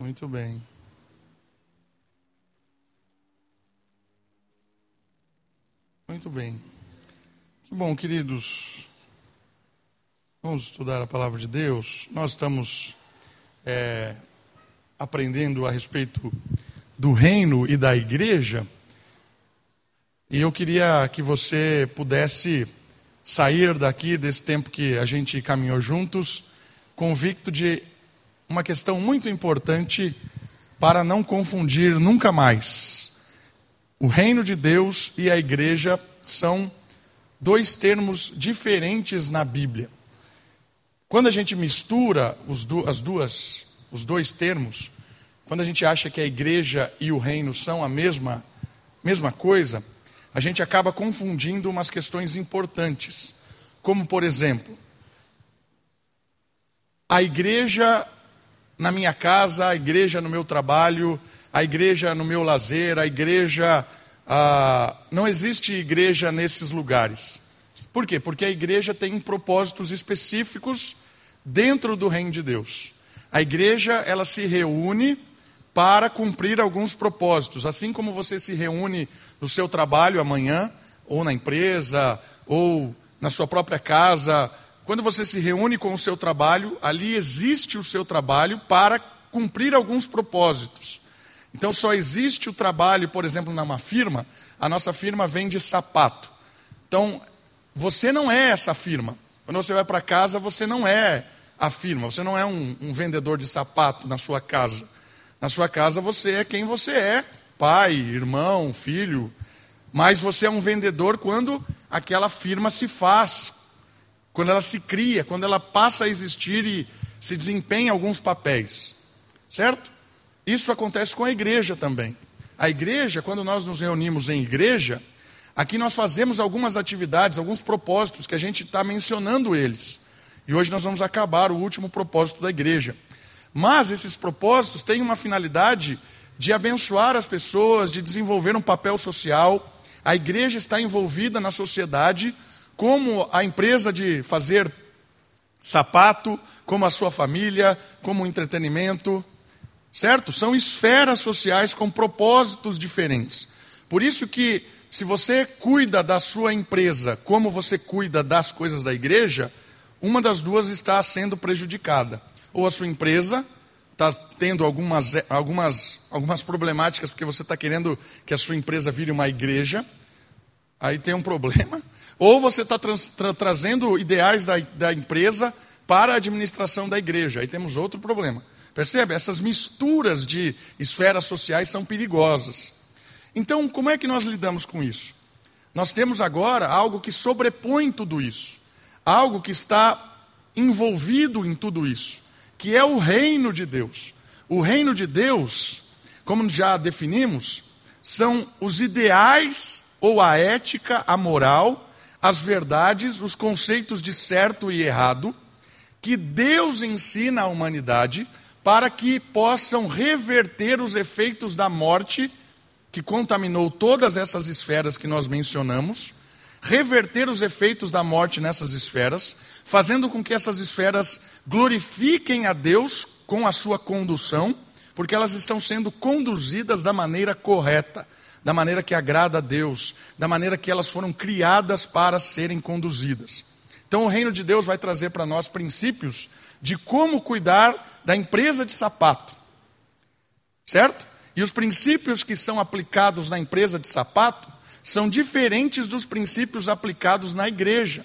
Muito bem. Muito bem. Que bom, queridos. Vamos estudar a palavra de Deus. Nós estamos é, aprendendo a respeito do reino e da igreja. E eu queria que você pudesse sair daqui desse tempo que a gente caminhou juntos, convicto de uma questão muito importante para não confundir nunca mais. O reino de Deus e a igreja são dois termos diferentes na Bíblia. Quando a gente mistura os, as duas, os dois termos, quando a gente acha que a igreja e o reino são a mesma, mesma coisa, a gente acaba confundindo umas questões importantes. Como, por exemplo, a igreja na minha casa, a igreja no meu trabalho, a igreja no meu lazer, a igreja. Ah, não existe igreja nesses lugares. Por quê? Porque a igreja tem propósitos específicos dentro do reino de Deus. A igreja, ela se reúne para cumprir alguns propósitos, assim como você se reúne no seu trabalho amanhã, ou na empresa, ou na sua própria casa, quando você se reúne com o seu trabalho, ali existe o seu trabalho para cumprir alguns propósitos. Então só existe o trabalho, por exemplo, numa firma, a nossa firma vende sapato. Então, você não é essa firma. Quando você vai para casa, você não é a firma, você não é um, um vendedor de sapato na sua casa. Na sua casa você é quem você é, pai, irmão, filho. Mas você é um vendedor quando aquela firma se faz quando ela se cria, quando ela passa a existir e se desempenha alguns papéis. Certo? Isso acontece com a igreja também. A igreja, quando nós nos reunimos em igreja, aqui nós fazemos algumas atividades, alguns propósitos que a gente está mencionando eles. E hoje nós vamos acabar o último propósito da igreja. Mas esses propósitos têm uma finalidade de abençoar as pessoas, de desenvolver um papel social. A igreja está envolvida na sociedade como a empresa de fazer sapato, como a sua família, como entretenimento, certo? São esferas sociais com propósitos diferentes. Por isso que se você cuida da sua empresa como você cuida das coisas da igreja, uma das duas está sendo prejudicada. Ou a sua empresa está tendo algumas, algumas, algumas problemáticas porque você está querendo que a sua empresa vire uma igreja, aí tem um problema. Ou você está tra tra trazendo ideais da, da empresa para a administração da igreja. Aí temos outro problema. Percebe? Essas misturas de esferas sociais são perigosas. Então, como é que nós lidamos com isso? Nós temos agora algo que sobrepõe tudo isso, algo que está envolvido em tudo isso, que é o reino de Deus. O reino de Deus, como já definimos, são os ideais ou a ética, a moral as verdades, os conceitos de certo e errado, que Deus ensina à humanidade para que possam reverter os efeitos da morte que contaminou todas essas esferas que nós mencionamos, reverter os efeitos da morte nessas esferas, fazendo com que essas esferas glorifiquem a Deus com a sua condução, porque elas estão sendo conduzidas da maneira correta da maneira que agrada a Deus, da maneira que elas foram criadas para serem conduzidas. Então, o reino de Deus vai trazer para nós princípios de como cuidar da empresa de sapato, certo? E os princípios que são aplicados na empresa de sapato são diferentes dos princípios aplicados na igreja,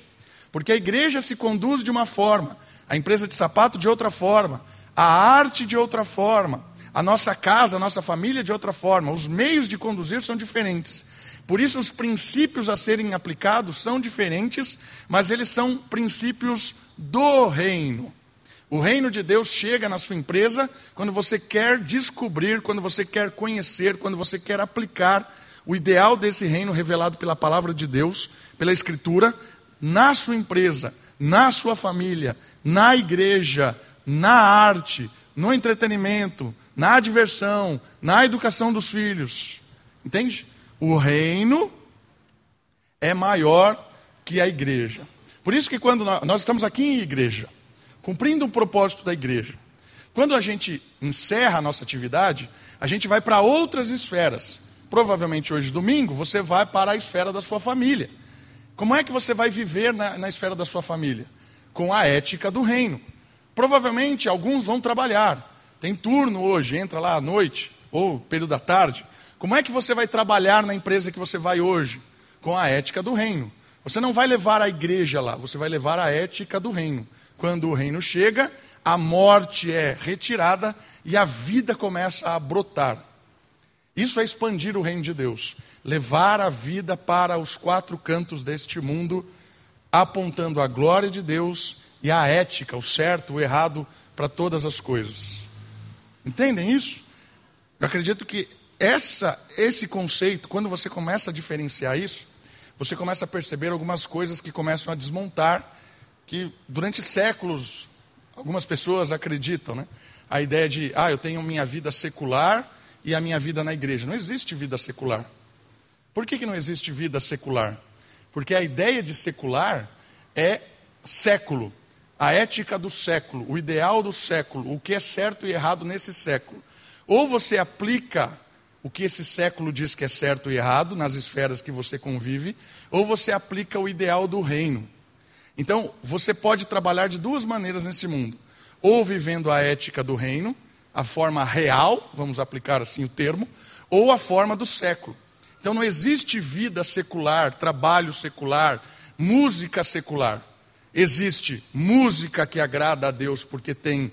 porque a igreja se conduz de uma forma, a empresa de sapato de outra forma, a arte de outra forma a nossa casa, a nossa família de outra forma. Os meios de conduzir são diferentes. Por isso, os princípios a serem aplicados são diferentes, mas eles são princípios do reino. O reino de Deus chega na sua empresa quando você quer descobrir, quando você quer conhecer, quando você quer aplicar o ideal desse reino revelado pela palavra de Deus, pela Escritura, na sua empresa, na sua família, na igreja, na arte, no entretenimento, na diversão, na educação dos filhos. Entende? O reino é maior que a igreja. Por isso que quando nós estamos aqui em igreja, cumprindo um propósito da igreja, Quando a gente encerra a nossa atividade, a gente vai para outras esferas. Provavelmente hoje, domingo, você vai para a esfera da sua família. Como é que você vai viver na, na esfera da sua família? Com a ética do reino. Provavelmente alguns vão trabalhar. Tem turno hoje, entra lá à noite ou período da tarde. Como é que você vai trabalhar na empresa que você vai hoje? Com a ética do reino. Você não vai levar a igreja lá, você vai levar a ética do reino. Quando o reino chega, a morte é retirada e a vida começa a brotar. Isso é expandir o reino de Deus, levar a vida para os quatro cantos deste mundo, apontando a glória de Deus e a ética, o certo, o errado para todas as coisas. Entendem isso? Eu acredito que essa, esse conceito, quando você começa a diferenciar isso, você começa a perceber algumas coisas que começam a desmontar, que durante séculos algumas pessoas acreditam, né? A ideia de, ah, eu tenho minha vida secular e a minha vida na igreja. Não existe vida secular. Por que, que não existe vida secular? Porque a ideia de secular é século, a ética do século, o ideal do século, o que é certo e errado nesse século. Ou você aplica o que esse século diz que é certo e errado nas esferas que você convive, ou você aplica o ideal do reino. Então, você pode trabalhar de duas maneiras nesse mundo: ou vivendo a ética do reino, a forma real, vamos aplicar assim o termo, ou a forma do século. Então, não existe vida secular, trabalho secular, música secular. Existe música que agrada a Deus porque tem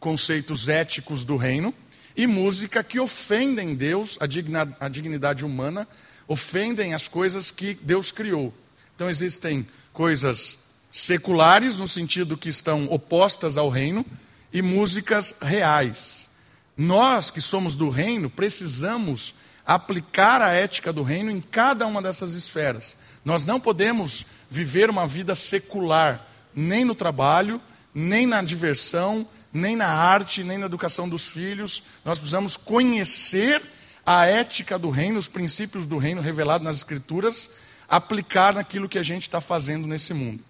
conceitos éticos do reino, e música que ofendem Deus, a, digna, a dignidade humana, ofendem as coisas que Deus criou. Então existem coisas seculares, no sentido que estão opostas ao reino, e músicas reais. Nós que somos do reino precisamos aplicar a ética do reino em cada uma dessas esferas. Nós não podemos viver uma vida secular, nem no trabalho, nem na diversão, nem na arte, nem na educação dos filhos. Nós precisamos conhecer a ética do reino, os princípios do reino revelados nas Escrituras, aplicar naquilo que a gente está fazendo nesse mundo.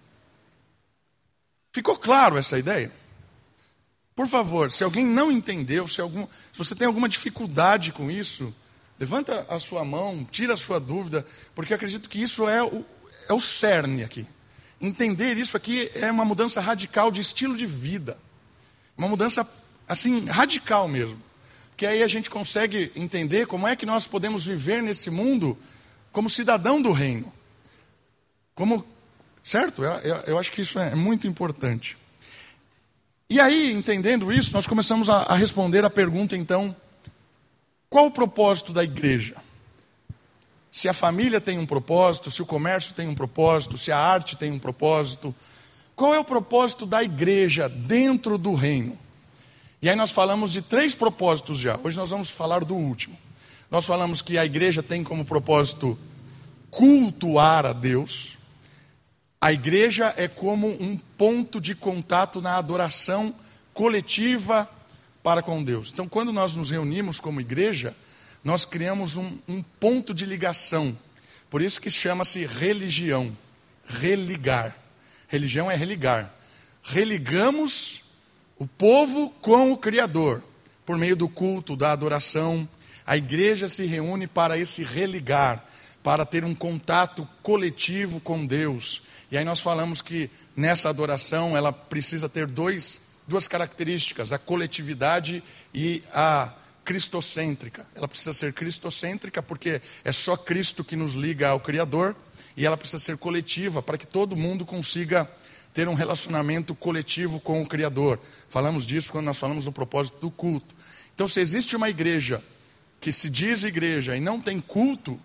Ficou claro essa ideia? Por favor, se alguém não entendeu, se, algum, se você tem alguma dificuldade com isso, levanta a sua mão, tira a sua dúvida, porque acredito que isso é o, é o cerne aqui. Entender isso aqui é uma mudança radical de estilo de vida. Uma mudança, assim, radical mesmo. Porque aí a gente consegue entender como é que nós podemos viver nesse mundo como cidadão do reino. Como Certo? Eu, eu, acho que isso é muito importante. E aí, entendendo isso, nós começamos a, a responder a pergunta, então, qual o propósito da igreja? Se a família tem um propósito, se o comércio tem um propósito, se a arte tem um propósito, qual é o propósito da igreja dentro do reino? E aí nós falamos de três propósitos já. Hoje nós vamos falar do último. Nós falamos que a igreja tem como propósito cultuar a Deus. A igreja é como um ponto de contato na adoração coletiva para com Deus. Então, quando nós nos reunimos como igreja, nós criamos um, um ponto de ligação. Por isso que chama-se religião. Religar. Religião é religar. Religamos o povo com o Criador, por meio do culto, da adoração. A igreja se reúne para esse religar, para ter um contato coletivo com Deus e aí nós falamos que nessa adoração ela precisa ter dois, duas características, a coletividade e a cristocêntrica. Ela precisa ser cristocêntrica porque é só Cristo que nos liga ao Criador, e ela precisa ser coletiva para que todo mundo consiga ter um relacionamento coletivo com o Criador. Falamos disso quando nós falamos do propósito do culto. Então, se existe uma igreja que se diz igreja e não tem culto,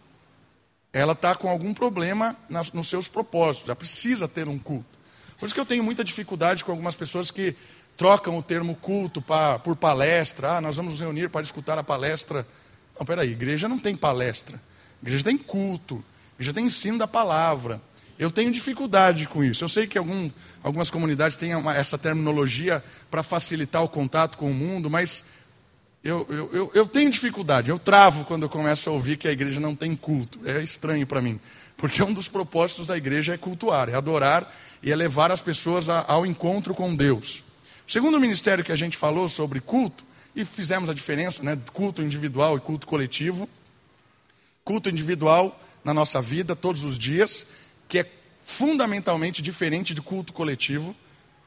ela está com algum problema nos seus propósitos, ela precisa ter um culto. Por isso que eu tenho muita dificuldade com algumas pessoas que trocam o termo culto pra, por palestra. Ah, nós vamos nos reunir para escutar a palestra. Não, peraí, igreja não tem palestra. Igreja tem culto. Igreja tem ensino da palavra. Eu tenho dificuldade com isso. Eu sei que algum, algumas comunidades têm uma, essa terminologia para facilitar o contato com o mundo, mas eu, eu, eu, eu, tenho dificuldade, eu travo quando eu começo a ouvir que a igreja não tem culto. É estranho para mim, porque um dos propósitos da igreja é cultuar, é adorar e é levar as pessoas a, ao encontro com Deus. Segundo ministério que a gente falou sobre culto, e fizemos a diferença, né? Culto individual e culto coletivo. Culto individual na nossa vida, todos os dias, que é fundamentalmente diferente de culto coletivo,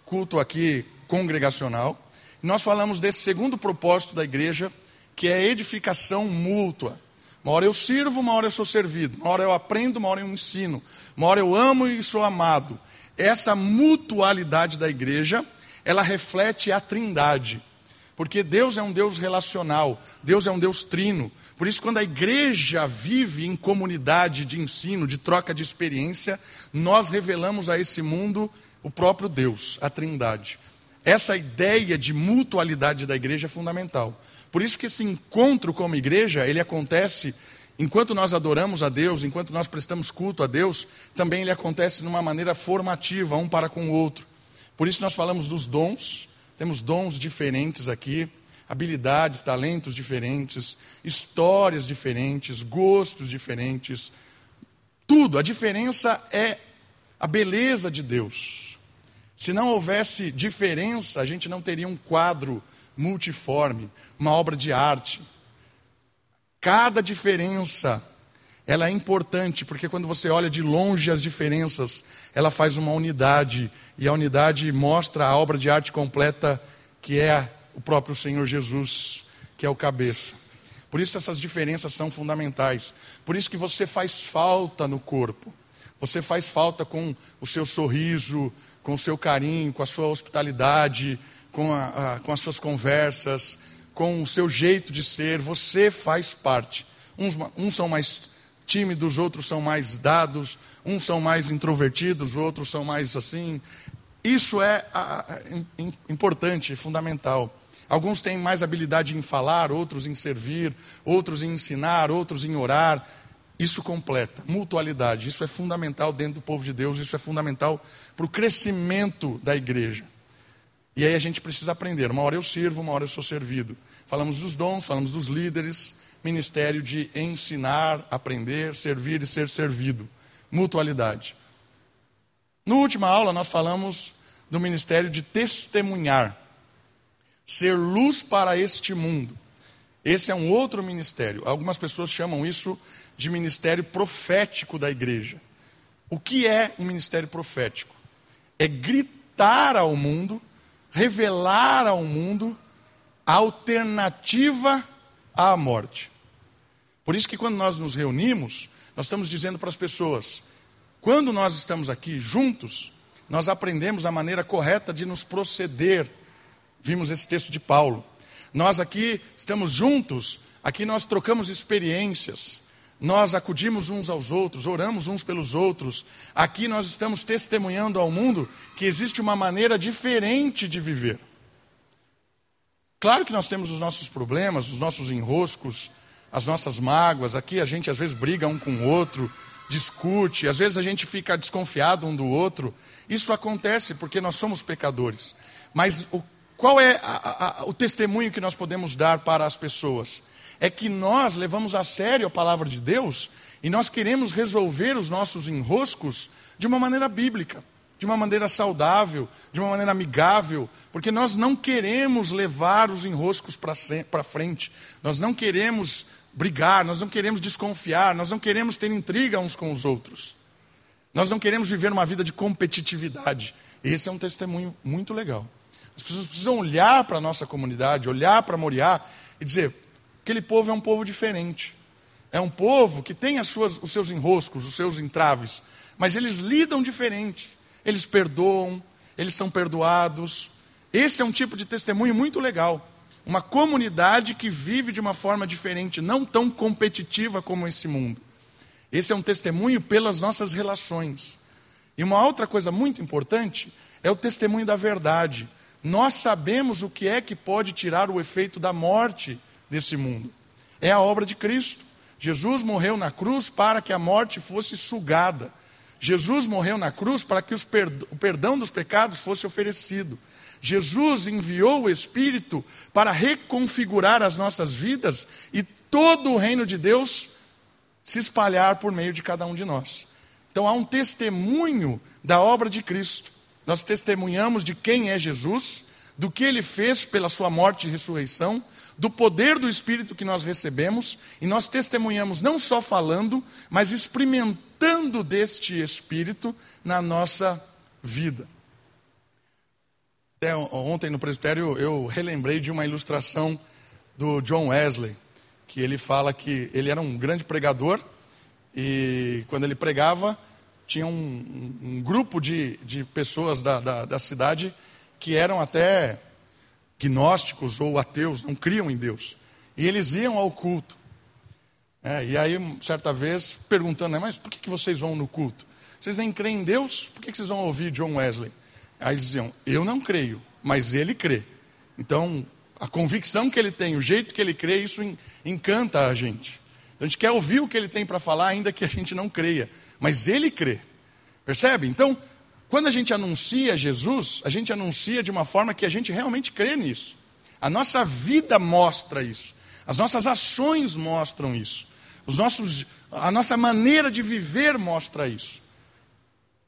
culto aqui congregacional. Nós falamos desse segundo propósito da igreja, que é edificação mútua. Uma hora eu sirvo, uma hora eu sou servido. Uma hora eu aprendo, uma hora eu ensino. Uma hora eu amo e sou amado. Essa mutualidade da igreja, ela reflete a trindade. Porque Deus é um Deus relacional, Deus é um Deus trino. Por isso, quando a igreja vive em comunidade de ensino, de troca de experiência, nós revelamos a esse mundo o próprio Deus, a trindade. Essa ideia de mutualidade da igreja é fundamental. Por isso que esse encontro como igreja, ele acontece enquanto nós adoramos a Deus, enquanto nós prestamos culto a Deus, também ele acontece numa maneira formativa, um para com o outro. Por isso nós falamos dos dons, temos dons diferentes aqui, habilidades, talentos diferentes, histórias diferentes, gostos diferentes. Tudo, a diferença é a beleza de Deus. Se não houvesse diferença, a gente não teria um quadro multiforme, uma obra de arte. Cada diferença, ela é importante, porque quando você olha de longe as diferenças, ela faz uma unidade, e a unidade mostra a obra de arte completa, que é o próprio Senhor Jesus, que é o cabeça. Por isso essas diferenças são fundamentais. Por isso que você faz falta no corpo. Você faz falta com o seu sorriso, com o seu carinho, com a sua hospitalidade, com, a, a, com as suas conversas, com o seu jeito de ser, você faz parte. Uns, uns são mais tímidos, outros são mais dados, uns são mais introvertidos, outros são mais assim. Isso é importante, fundamental. Alguns têm mais habilidade em falar, outros em servir, outros em ensinar, outros em orar. Isso completa, mutualidade. Isso é fundamental dentro do povo de Deus, isso é fundamental para o crescimento da igreja. E aí a gente precisa aprender. Uma hora eu sirvo, uma hora eu sou servido. Falamos dos dons, falamos dos líderes, ministério de ensinar, aprender, servir e ser servido. Mutualidade. Na última aula nós falamos do ministério de testemunhar. Ser luz para este mundo. Esse é um outro ministério. Algumas pessoas chamam isso de ministério profético da igreja. O que é um ministério profético? É gritar ao mundo revelar ao mundo a alternativa à morte. Por isso que quando nós nos reunimos, nós estamos dizendo para as pessoas: quando nós estamos aqui juntos, nós aprendemos a maneira correta de nos proceder. Vimos esse texto de Paulo. Nós aqui estamos juntos, aqui nós trocamos experiências, nós acudimos uns aos outros, oramos uns pelos outros. Aqui nós estamos testemunhando ao mundo que existe uma maneira diferente de viver. Claro que nós temos os nossos problemas, os nossos enroscos, as nossas mágoas. Aqui a gente às vezes briga um com o outro, discute, às vezes a gente fica desconfiado um do outro. Isso acontece porque nós somos pecadores. Mas o, qual é a, a, o testemunho que nós podemos dar para as pessoas? é que nós levamos a sério a palavra de Deus e nós queremos resolver os nossos enroscos de uma maneira bíblica, de uma maneira saudável, de uma maneira amigável, porque nós não queremos levar os enroscos para frente, nós não queremos brigar, nós não queremos desconfiar, nós não queremos ter intriga uns com os outros. Nós não queremos viver uma vida de competitividade. Esse é um testemunho muito legal. As pessoas precisam olhar para a nossa comunidade, olhar para Moriá e dizer: Aquele povo é um povo diferente. É um povo que tem suas, os seus enroscos, os seus entraves, mas eles lidam diferente. Eles perdoam, eles são perdoados. Esse é um tipo de testemunho muito legal. Uma comunidade que vive de uma forma diferente, não tão competitiva como esse mundo. Esse é um testemunho pelas nossas relações. E uma outra coisa muito importante é o testemunho da verdade. Nós sabemos o que é que pode tirar o efeito da morte desse mundo. É a obra de Cristo. Jesus morreu na cruz para que a morte fosse sugada. Jesus morreu na cruz para que o perdão dos pecados fosse oferecido. Jesus enviou o Espírito para reconfigurar as nossas vidas e todo o reino de Deus se espalhar por meio de cada um de nós. Então há um testemunho da obra de Cristo. Nós testemunhamos de quem é Jesus, do que ele fez pela sua morte e ressurreição, do poder do Espírito que nós recebemos, e nós testemunhamos não só falando, mas experimentando deste Espírito na nossa vida. Até ontem no presbitério eu relembrei de uma ilustração do John Wesley, que ele fala que ele era um grande pregador e quando ele pregava tinha um, um grupo de, de pessoas da, da, da cidade que eram até gnósticos ou ateus, não criam em Deus. E eles iam ao culto. É, e aí, certa vez, perguntando, mas por que, que vocês vão no culto? Vocês nem creem em Deus? Por que, que vocês vão ouvir John Wesley? Aí eles diziam, eu não creio, mas ele crê. Então, a convicção que ele tem, o jeito que ele crê, isso encanta a gente. Então, a gente quer ouvir o que ele tem para falar, ainda que a gente não creia. Mas ele crê. Percebe? Então, quando a gente anuncia Jesus, a gente anuncia de uma forma que a gente realmente crê nisso. A nossa vida mostra isso. As nossas ações mostram isso. Os nossos, a nossa maneira de viver mostra isso.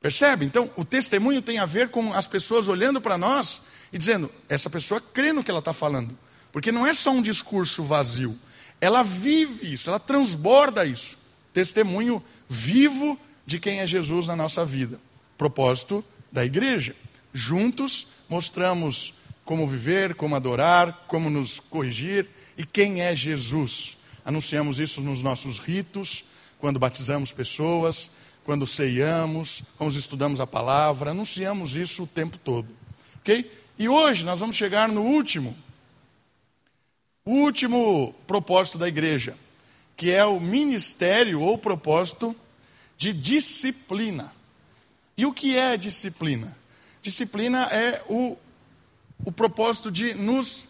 Percebe? Então, o testemunho tem a ver com as pessoas olhando para nós e dizendo: essa pessoa crê no que ela está falando. Porque não é só um discurso vazio. Ela vive isso, ela transborda isso. Testemunho vivo de quem é Jesus na nossa vida propósito da igreja. Juntos mostramos como viver, como adorar, como nos corrigir e quem é Jesus. Anunciamos isso nos nossos ritos, quando batizamos pessoas, quando ceiamos, quando estudamos a palavra, anunciamos isso o tempo todo. Ok? E hoje nós vamos chegar no último, último propósito da igreja, que é o ministério ou propósito de disciplina. E o que é disciplina? Disciplina é o, o propósito de nos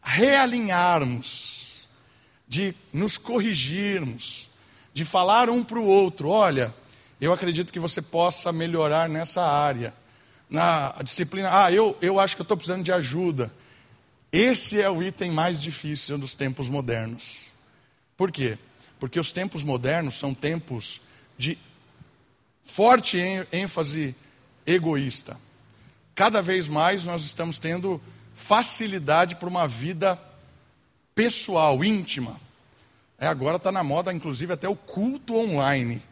realinharmos, de nos corrigirmos, de falar um para o outro: olha, eu acredito que você possa melhorar nessa área. Na disciplina, ah, eu, eu acho que eu estou precisando de ajuda. Esse é o item mais difícil dos tempos modernos. Por quê? Porque os tempos modernos são tempos de forte ênfase egoísta. Cada vez mais nós estamos tendo facilidade para uma vida pessoal, íntima. É, agora está na moda, inclusive, até o culto online.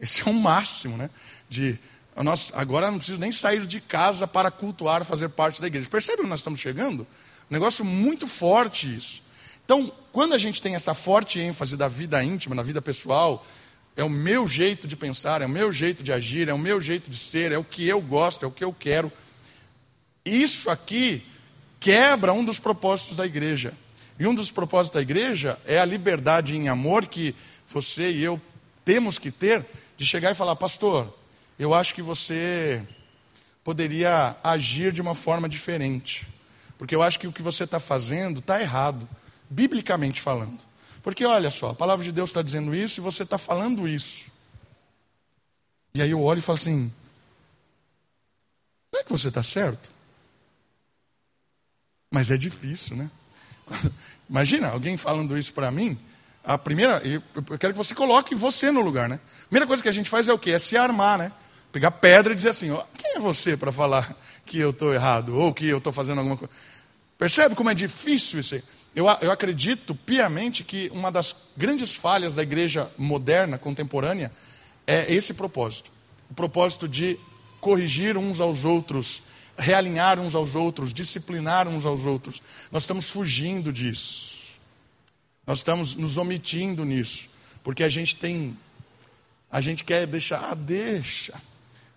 Esse é o máximo, né? De, nós, agora não preciso nem sair de casa para cultuar, fazer parte da igreja. Percebe onde nós estamos chegando? Um negócio muito forte isso. Então, quando a gente tem essa forte ênfase da vida íntima, na vida pessoal, é o meu jeito de pensar, é o meu jeito de agir, é o meu jeito de ser, é o que eu gosto, é o que eu quero. Isso aqui quebra um dos propósitos da igreja. E um dos propósitos da igreja é a liberdade em amor que você e eu temos que ter de chegar e falar, pastor, eu acho que você poderia agir de uma forma diferente. Porque eu acho que o que você está fazendo está errado, biblicamente falando. Porque olha só, a palavra de Deus está dizendo isso e você está falando isso. E aí eu olho e falo assim: não é que você está certo? Mas é difícil, né? Imagina alguém falando isso para mim. A primeira, eu quero que você coloque você no lugar, né? A primeira coisa que a gente faz é o quê? É se armar, né? Pegar pedra e dizer assim: ó, quem é você para falar que eu estou errado ou que eu estou fazendo alguma coisa? Percebe como é difícil isso aí? Eu, eu acredito piamente que uma das grandes falhas da igreja moderna, contemporânea, é esse propósito. O propósito de corrigir uns aos outros, realinhar uns aos outros, disciplinar uns aos outros. Nós estamos fugindo disso. Nós estamos nos omitindo nisso. Porque a gente tem. A gente quer deixar, ah, deixa.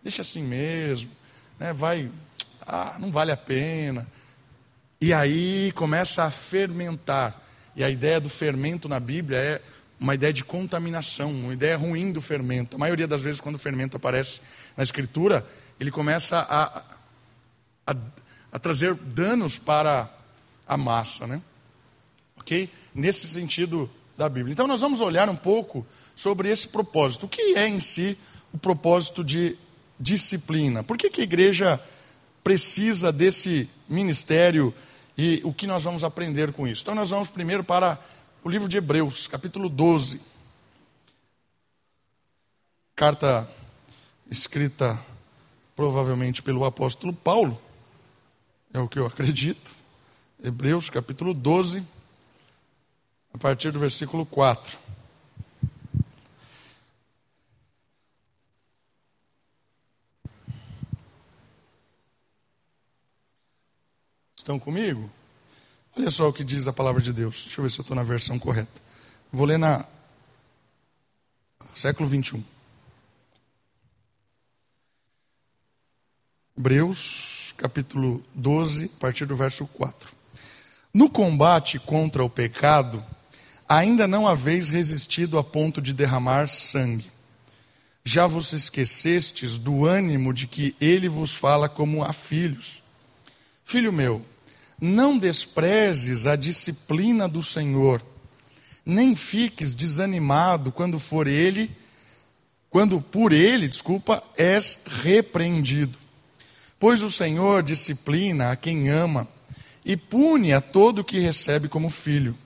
Deixa assim mesmo. Né, vai. Ah, não vale a pena. E aí começa a fermentar. E a ideia do fermento na Bíblia é uma ideia de contaminação, uma ideia ruim do fermento. A maioria das vezes, quando o fermento aparece na Escritura, ele começa a, a, a trazer danos para a massa, né? Ok? Nesse sentido da Bíblia. Então, nós vamos olhar um pouco sobre esse propósito. O que é em si o propósito de disciplina? Por que, que a igreja precisa desse ministério e o que nós vamos aprender com isso. Então, nós vamos primeiro para o livro de Hebreus, capítulo 12. Carta escrita provavelmente pelo apóstolo Paulo. é o que eu acredito. Hebreus capítulo 12, a partir do versículo 4. Estão comigo? Olha só o que diz a palavra de Deus. Deixa eu ver se eu estou na versão correta. Vou ler na século 21. Hebreus, capítulo 12, a partir do verso 4. No combate contra o pecado, ainda não haveis resistido a ponto de derramar sangue. Já vos esquecestes do ânimo de que ele vos fala como a filhos. Filho meu, não desprezes a disciplina do Senhor, nem fiques desanimado quando for ele, quando por ele, desculpa, és repreendido. Pois o Senhor disciplina a quem ama e pune a todo que recebe como filho.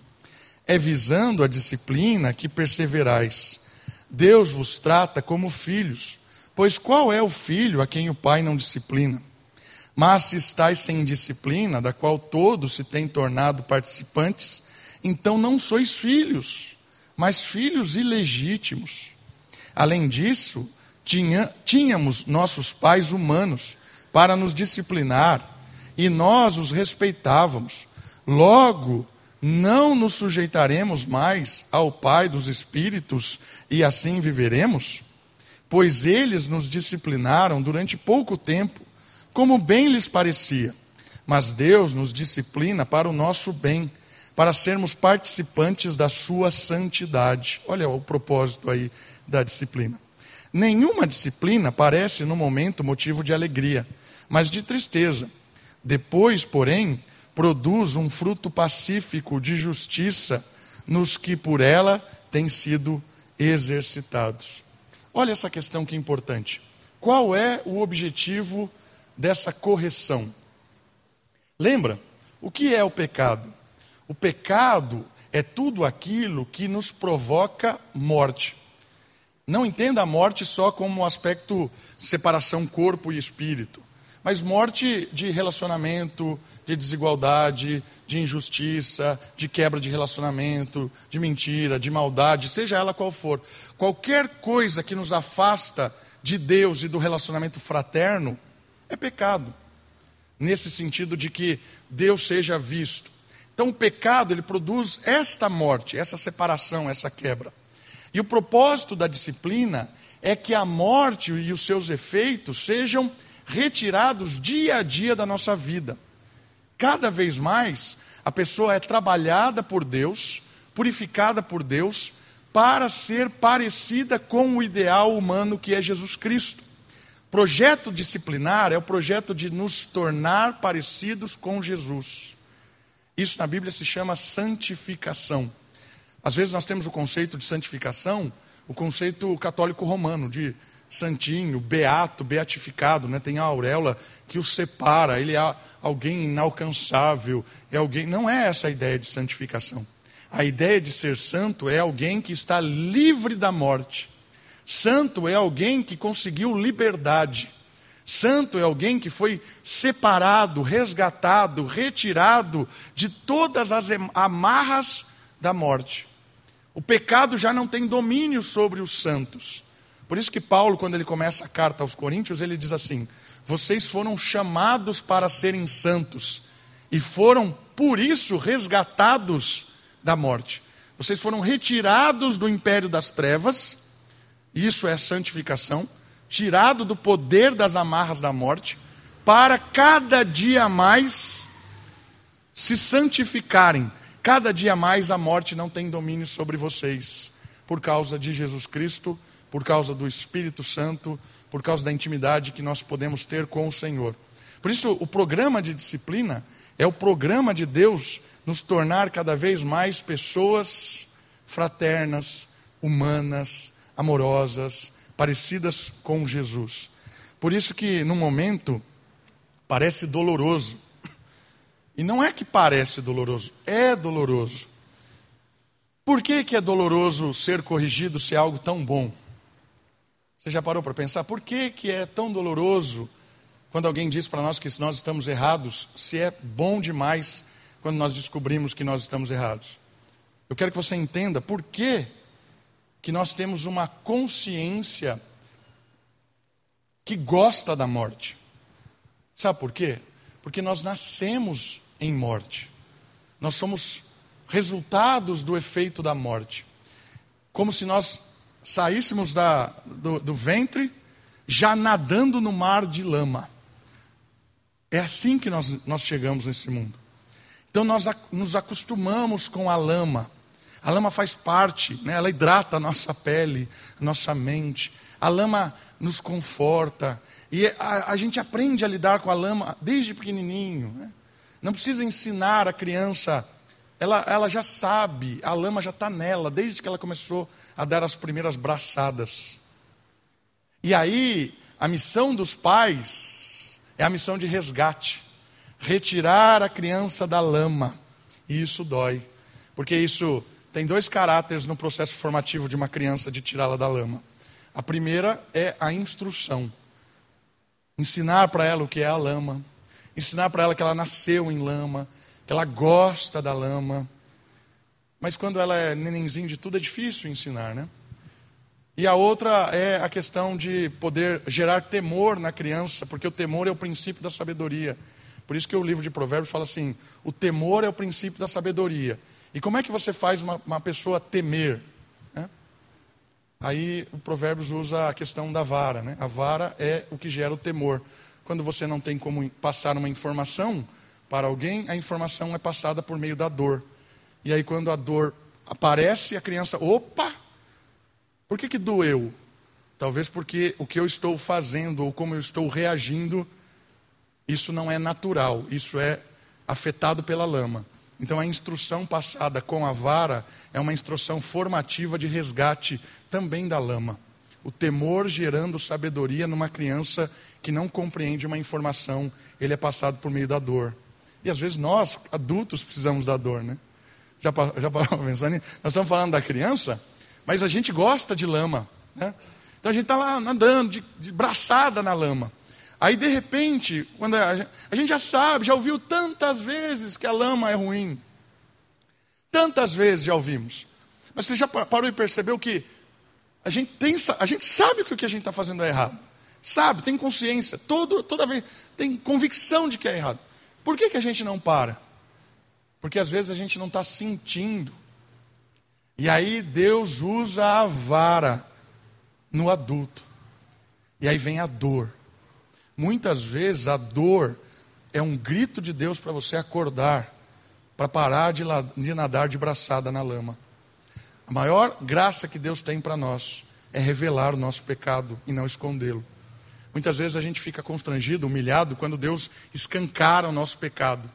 É visando a disciplina que perseverais. Deus vos trata como filhos, pois qual é o filho a quem o pai não disciplina? Mas se estáis sem disciplina, da qual todos se têm tornado participantes, então não sois filhos, mas filhos ilegítimos. Além disso, tinha, tínhamos nossos pais humanos para nos disciplinar, e nós os respeitávamos. Logo, não nos sujeitaremos mais ao Pai dos Espíritos e assim viveremos? Pois eles nos disciplinaram durante pouco tempo, como bem lhes parecia. Mas Deus nos disciplina para o nosso bem, para sermos participantes da sua santidade. Olha o propósito aí da disciplina. Nenhuma disciplina parece no momento motivo de alegria mas de tristeza. Depois, porém, produz um fruto pacífico de justiça nos que por ela têm sido exercitados. Olha essa questão que é importante. Qual é o objetivo dessa correção? Lembra? O que é o pecado? O pecado é tudo aquilo que nos provoca morte. Não entenda a morte só como um aspecto separação corpo e espírito mas morte de relacionamento, de desigualdade, de injustiça, de quebra de relacionamento, de mentira, de maldade, seja ela qual for. Qualquer coisa que nos afasta de Deus e do relacionamento fraterno é pecado. Nesse sentido de que Deus seja visto. Então o pecado ele produz esta morte, essa separação, essa quebra. E o propósito da disciplina é que a morte e os seus efeitos sejam retirados dia a dia da nossa vida. Cada vez mais, a pessoa é trabalhada por Deus, purificada por Deus, para ser parecida com o ideal humano que é Jesus Cristo. Projeto disciplinar é o projeto de nos tornar parecidos com Jesus. Isso na Bíblia se chama santificação. Às vezes nós temos o conceito de santificação, o conceito católico romano, de santinho, beato, beatificado, né? tem a auréola que o separa, ele é alguém inalcançável, é alguém. Não é essa a ideia de santificação. A ideia de ser santo é alguém que está livre da morte. Santo é alguém que conseguiu liberdade. Santo é alguém que foi separado, resgatado, retirado de todas as amarras da morte. O pecado já não tem domínio sobre os santos. Por isso que Paulo, quando ele começa a carta aos Coríntios, ele diz assim: Vocês foram chamados para serem santos e foram, por isso, resgatados da morte. Vocês foram retirados do império das trevas, isso é santificação, tirado do poder das amarras da morte, para cada dia mais se santificarem. Cada dia mais a morte não tem domínio sobre vocês, por causa de Jesus Cristo por causa do Espírito Santo, por causa da intimidade que nós podemos ter com o Senhor. Por isso, o programa de disciplina é o programa de Deus nos tornar cada vez mais pessoas fraternas, humanas, amorosas, parecidas com Jesus. Por isso que no momento parece doloroso. E não é que parece doloroso, é doloroso. Por que, que é doloroso ser corrigido se é algo tão bom? Você já parou para pensar por que, que é tão doloroso quando alguém diz para nós que nós estamos errados, se é bom demais quando nós descobrimos que nós estamos errados. Eu quero que você entenda por que, que nós temos uma consciência que gosta da morte. Sabe por quê? Porque nós nascemos em morte. Nós somos resultados do efeito da morte. Como se nós saíssemos da, do, do ventre já nadando no mar de lama. É assim que nós, nós chegamos nesse mundo. Então nós nos acostumamos com a lama. A lama faz parte, né? ela hidrata a nossa pele, a nossa mente. A lama nos conforta. E a, a gente aprende a lidar com a lama desde pequenininho. Né? Não precisa ensinar a criança, ela, ela já sabe, a lama já está nela, desde que ela começou a dar as primeiras braçadas. E aí, a missão dos pais é a missão de resgate retirar a criança da lama. E isso dói, porque isso tem dois caráteres no processo formativo de uma criança de tirá-la da lama. A primeira é a instrução. Ensinar para ela o que é a lama, ensinar para ela que ela nasceu em lama, que ela gosta da lama. Mas quando ela é nenenzinho de tudo, é difícil ensinar, né? E a outra é a questão de poder gerar temor na criança, porque o temor é o princípio da sabedoria. Por isso que o livro de Provérbios fala assim: o temor é o princípio da sabedoria. E como é que você faz uma, uma pessoa temer? Né? Aí o Provérbios usa a questão da vara. Né? A vara é o que gera o temor. Quando você não tem como passar uma informação para alguém, a informação é passada por meio da dor. E aí, quando a dor aparece, a criança, opa! Por que, que doeu? Talvez porque o que eu estou fazendo ou como eu estou reagindo, isso não é natural, isso é afetado pela lama. Então, a instrução passada com a vara é uma instrução formativa de resgate também da lama. O temor gerando sabedoria numa criança que não compreende uma informação, ele é passado por meio da dor. E às vezes nós, adultos, precisamos da dor, né? Já, já parou pensando nisso? Nós estamos falando da criança, mas a gente gosta de lama, né? Então a gente está lá andando, de, de braçada na lama. Aí, de repente, quando a, a gente já sabe, já ouviu tantas vezes que a lama é ruim. Tantas vezes já ouvimos. Mas você já parou e percebeu que a gente, tem, a gente sabe que o que a gente está fazendo é errado. Sabe, tem consciência, todo, toda vez tem convicção de que é errado. Por que, que a gente não para? Porque às vezes a gente não está sentindo. E aí Deus usa a vara no adulto. E aí vem a dor. Muitas vezes a dor é um grito de Deus para você acordar, para parar de, de nadar de braçada na lama. A maior graça que Deus tem para nós é revelar o nosso pecado e não escondê-lo. Muitas vezes a gente fica constrangido, humilhado, quando Deus escancara o nosso pecado.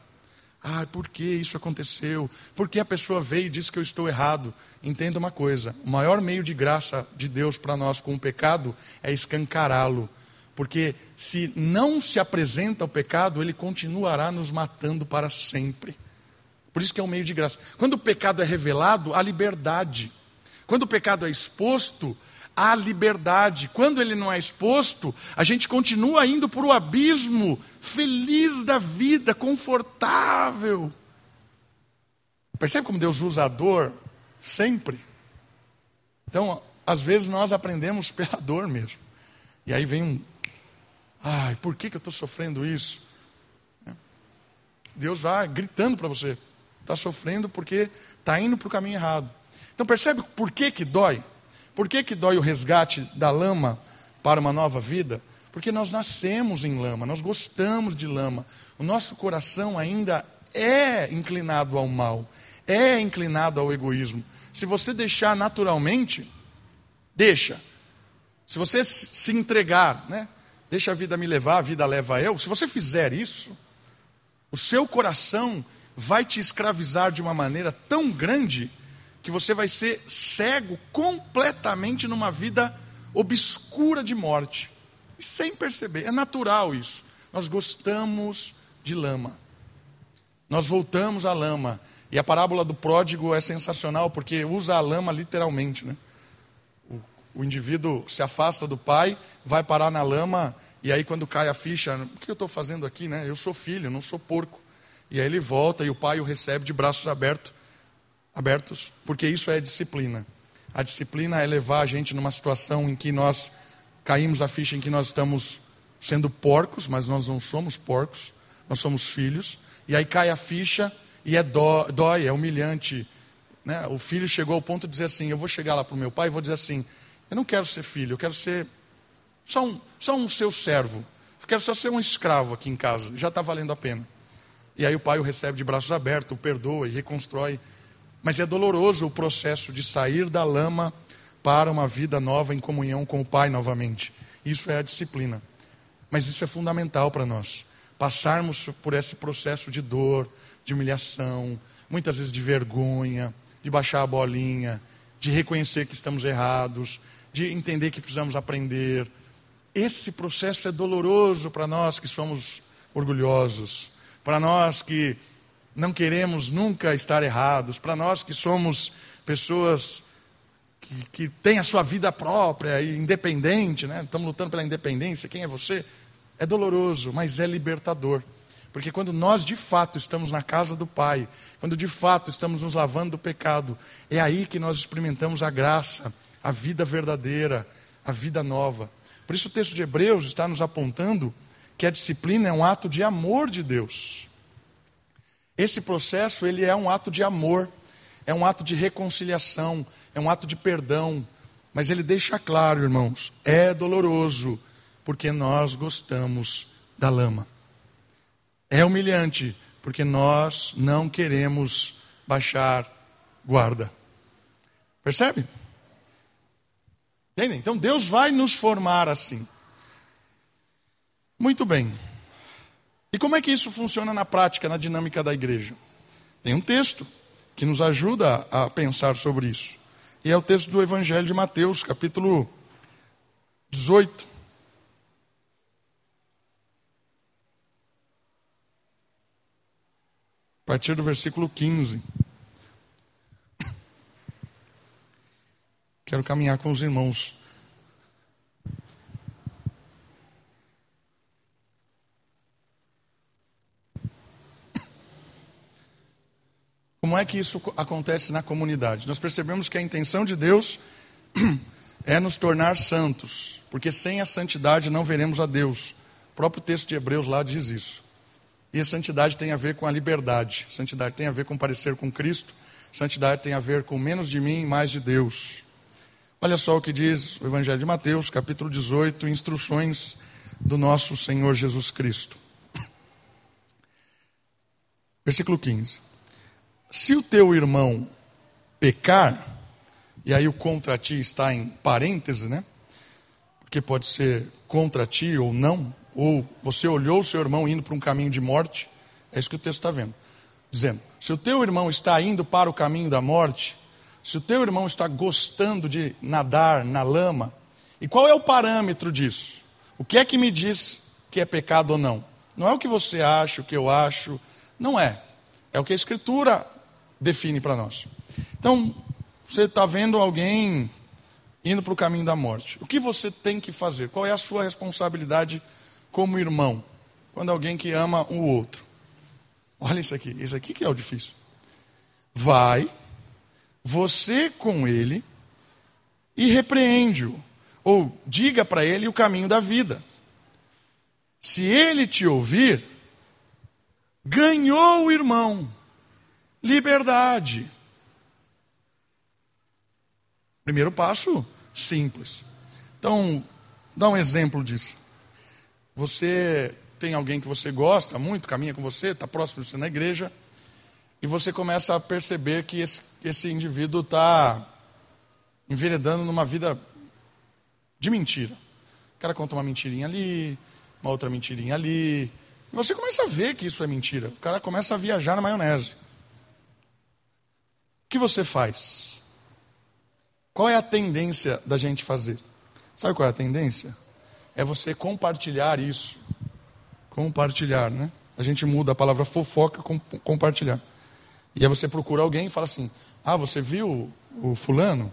Ah, por que isso aconteceu? Por que a pessoa veio e disse que eu estou errado? Entenda uma coisa: o maior meio de graça de Deus para nós com o pecado é escancará-lo, porque se não se apresenta o pecado, ele continuará nos matando para sempre. Por isso que é um meio de graça. Quando o pecado é revelado, há liberdade. Quando o pecado é exposto, há liberdade. Quando ele não é exposto, a gente continua indo para o abismo, feliz da vida, confortável. Percebe como Deus usa a dor sempre? Então, às vezes nós aprendemos pela dor mesmo. E aí vem um Ai, por que, que eu estou sofrendo isso? Deus vai gritando para você. Está sofrendo porque está indo para o caminho errado. Então percebe por que, que dói? Por que, que dói o resgate da lama para uma nova vida? Porque nós nascemos em lama, nós gostamos de lama. O nosso coração ainda é inclinado ao mal, é inclinado ao egoísmo. Se você deixar naturalmente, deixa. Se você se entregar, né? Deixa a vida me levar, a vida leva eu. Se você fizer isso, o seu coração vai te escravizar de uma maneira tão grande que você vai ser cego completamente numa vida obscura de morte. E sem perceber. É natural isso. Nós gostamos de lama. Nós voltamos à lama. E a parábola do pródigo é sensacional porque usa a lama literalmente. Né? O, o indivíduo se afasta do pai, vai parar na lama, e aí quando cai a ficha, o que eu estou fazendo aqui, né? Eu sou filho, não sou porco. E aí ele volta e o pai o recebe de braços abertos, abertos, porque isso é disciplina. A disciplina é levar a gente numa situação em que nós caímos a ficha em que nós estamos sendo porcos, mas nós não somos porcos, nós somos filhos. E aí cai a ficha e é dó, dói, é humilhante. Né? O filho chegou ao ponto de dizer assim: Eu vou chegar lá para o meu pai e vou dizer assim: Eu não quero ser filho, eu quero ser só um, só um seu servo. Eu quero só ser um escravo aqui em casa, já está valendo a pena. E aí o pai o recebe de braços abertos, o perdoa e reconstrói. Mas é doloroso o processo de sair da lama para uma vida nova em comunhão com o pai novamente. Isso é a disciplina. Mas isso é fundamental para nós. Passarmos por esse processo de dor, de humilhação, muitas vezes de vergonha, de baixar a bolinha, de reconhecer que estamos errados, de entender que precisamos aprender. Esse processo é doloroso para nós que somos orgulhosos, para nós que não queremos nunca estar errados, para nós que somos pessoas que, que têm a sua vida própria e independente, né? estamos lutando pela independência, quem é você? É doloroso, mas é libertador. Porque quando nós de fato estamos na casa do Pai, quando de fato estamos nos lavando do pecado, é aí que nós experimentamos a graça, a vida verdadeira, a vida nova. Por isso o texto de Hebreus está nos apontando que a disciplina é um ato de amor de Deus. Esse processo, ele é um ato de amor, é um ato de reconciliação, é um ato de perdão, mas ele deixa claro, irmãos, é doloroso, porque nós gostamos da lama. É humilhante, porque nós não queremos baixar guarda. Percebe? Entendem? Então Deus vai nos formar assim. Muito bem. E como é que isso funciona na prática, na dinâmica da igreja? Tem um texto que nos ajuda a pensar sobre isso. E é o texto do Evangelho de Mateus, capítulo 18. A partir do versículo 15. Quero caminhar com os irmãos Como é que isso acontece na comunidade? Nós percebemos que a intenção de Deus é nos tornar santos, porque sem a santidade não veremos a Deus. O próprio texto de Hebreus lá diz isso. E a santidade tem a ver com a liberdade, santidade tem a ver com parecer com Cristo, santidade tem a ver com menos de mim e mais de Deus. Olha só o que diz o Evangelho de Mateus, capítulo 18, instruções do nosso Senhor Jesus Cristo. Versículo 15. Se o teu irmão pecar, e aí o contra ti está em parêntese, né? Porque pode ser contra ti ou não, ou você olhou o seu irmão indo para um caminho de morte, é isso que o texto está vendo. Dizendo: se o teu irmão está indo para o caminho da morte, se o teu irmão está gostando de nadar na lama, e qual é o parâmetro disso? O que é que me diz que é pecado ou não? Não é o que você acha, o que eu acho, não é. É o que a Escritura define para nós. Então, você está vendo alguém indo para o caminho da morte. O que você tem que fazer? Qual é a sua responsabilidade como irmão? Quando alguém que ama o outro. Olha isso aqui, isso aqui que é o difícil. Vai, você com ele, e repreende-o, ou diga para ele o caminho da vida. Se ele te ouvir, ganhou o irmão liberdade. Primeiro passo, simples. Então, dá um exemplo disso. Você tem alguém que você gosta muito, caminha com você, está próximo de você na igreja, e você começa a perceber que esse, esse indivíduo está enveredando numa vida de mentira. O cara conta uma mentirinha ali, uma outra mentirinha ali. E você começa a ver que isso é mentira. O cara começa a viajar na maionese. O que você faz? Qual é a tendência da gente fazer? Sabe qual é a tendência? É você compartilhar isso. Compartilhar, né? A gente muda a palavra fofoca com compartilhar. E aí você procura alguém e fala assim: Ah, você viu o fulano?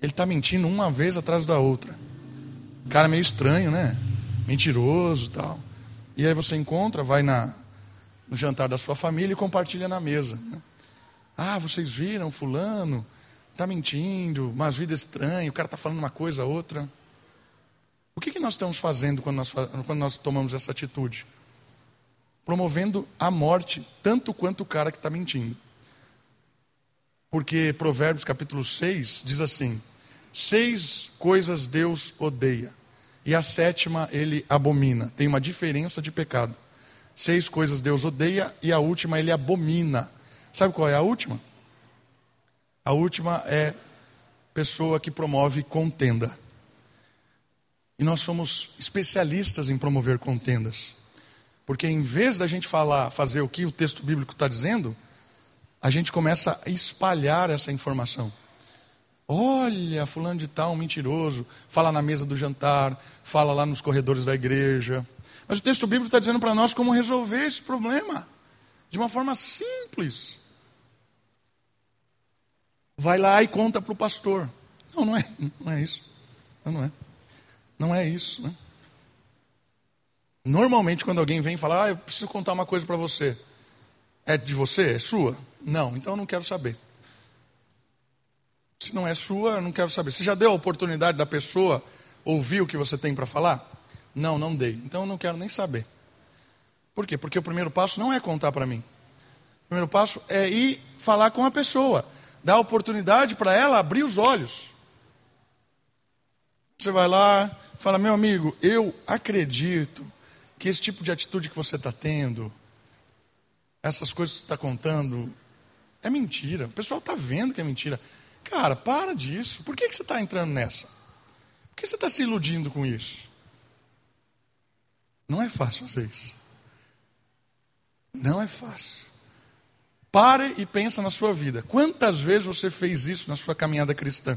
Ele está mentindo uma vez atrás da outra. Cara meio estranho, né? Mentiroso tal. E aí você encontra, vai na, no jantar da sua família e compartilha na mesa. Né? Ah, vocês viram fulano? Está mentindo, umas vidas estranhas, o cara está falando uma coisa, outra. O que, que nós estamos fazendo quando nós, quando nós tomamos essa atitude? Promovendo a morte, tanto quanto o cara que está mentindo. Porque Provérbios capítulo 6 diz assim: Seis coisas Deus odeia, e a sétima ele abomina. Tem uma diferença de pecado. Seis coisas Deus odeia, e a última ele abomina. Sabe qual é a última? A última é pessoa que promove contenda. E nós somos especialistas em promover contendas. Porque em vez da gente falar, fazer o que o texto bíblico está dizendo, a gente começa a espalhar essa informação. Olha, fulano de tal, mentiroso, fala na mesa do jantar, fala lá nos corredores da igreja. Mas o texto bíblico está dizendo para nós como resolver esse problema, de uma forma simples. Vai lá e conta para o pastor. Não, não é, não é isso. Não, não é. Não é isso. Né? Normalmente, quando alguém vem falar, ah, eu preciso contar uma coisa para você. É de você? É sua? Não, então eu não quero saber. Se não é sua, eu não quero saber. Você já deu a oportunidade da pessoa ouvir o que você tem para falar? Não, não dei. Então eu não quero nem saber. Por quê? Porque o primeiro passo não é contar para mim. O primeiro passo é ir falar com a pessoa, dar a oportunidade para ela abrir os olhos. Você vai lá, fala: Meu amigo, eu acredito que esse tipo de atitude que você está tendo, essas coisas que você está contando, é mentira. O pessoal está vendo que é mentira. Cara, para disso. Por que, que você está entrando nessa? Por que você está se iludindo com isso? Não é fácil fazer isso. Não é fácil. Pare e pensa na sua vida. Quantas vezes você fez isso na sua caminhada cristã?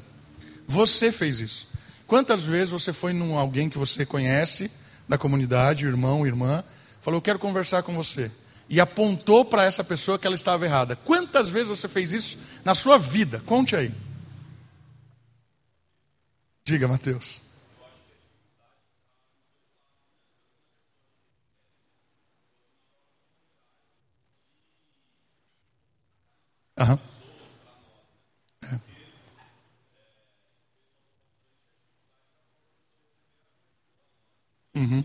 Você fez isso. Quantas vezes você foi num alguém que você conhece, da comunidade, irmão, irmã, falou: Eu quero conversar com você e apontou para essa pessoa que ela estava errada. Quantas vezes você fez isso na sua vida? Conte aí. Diga, Mateus. Aham. É. Uhum.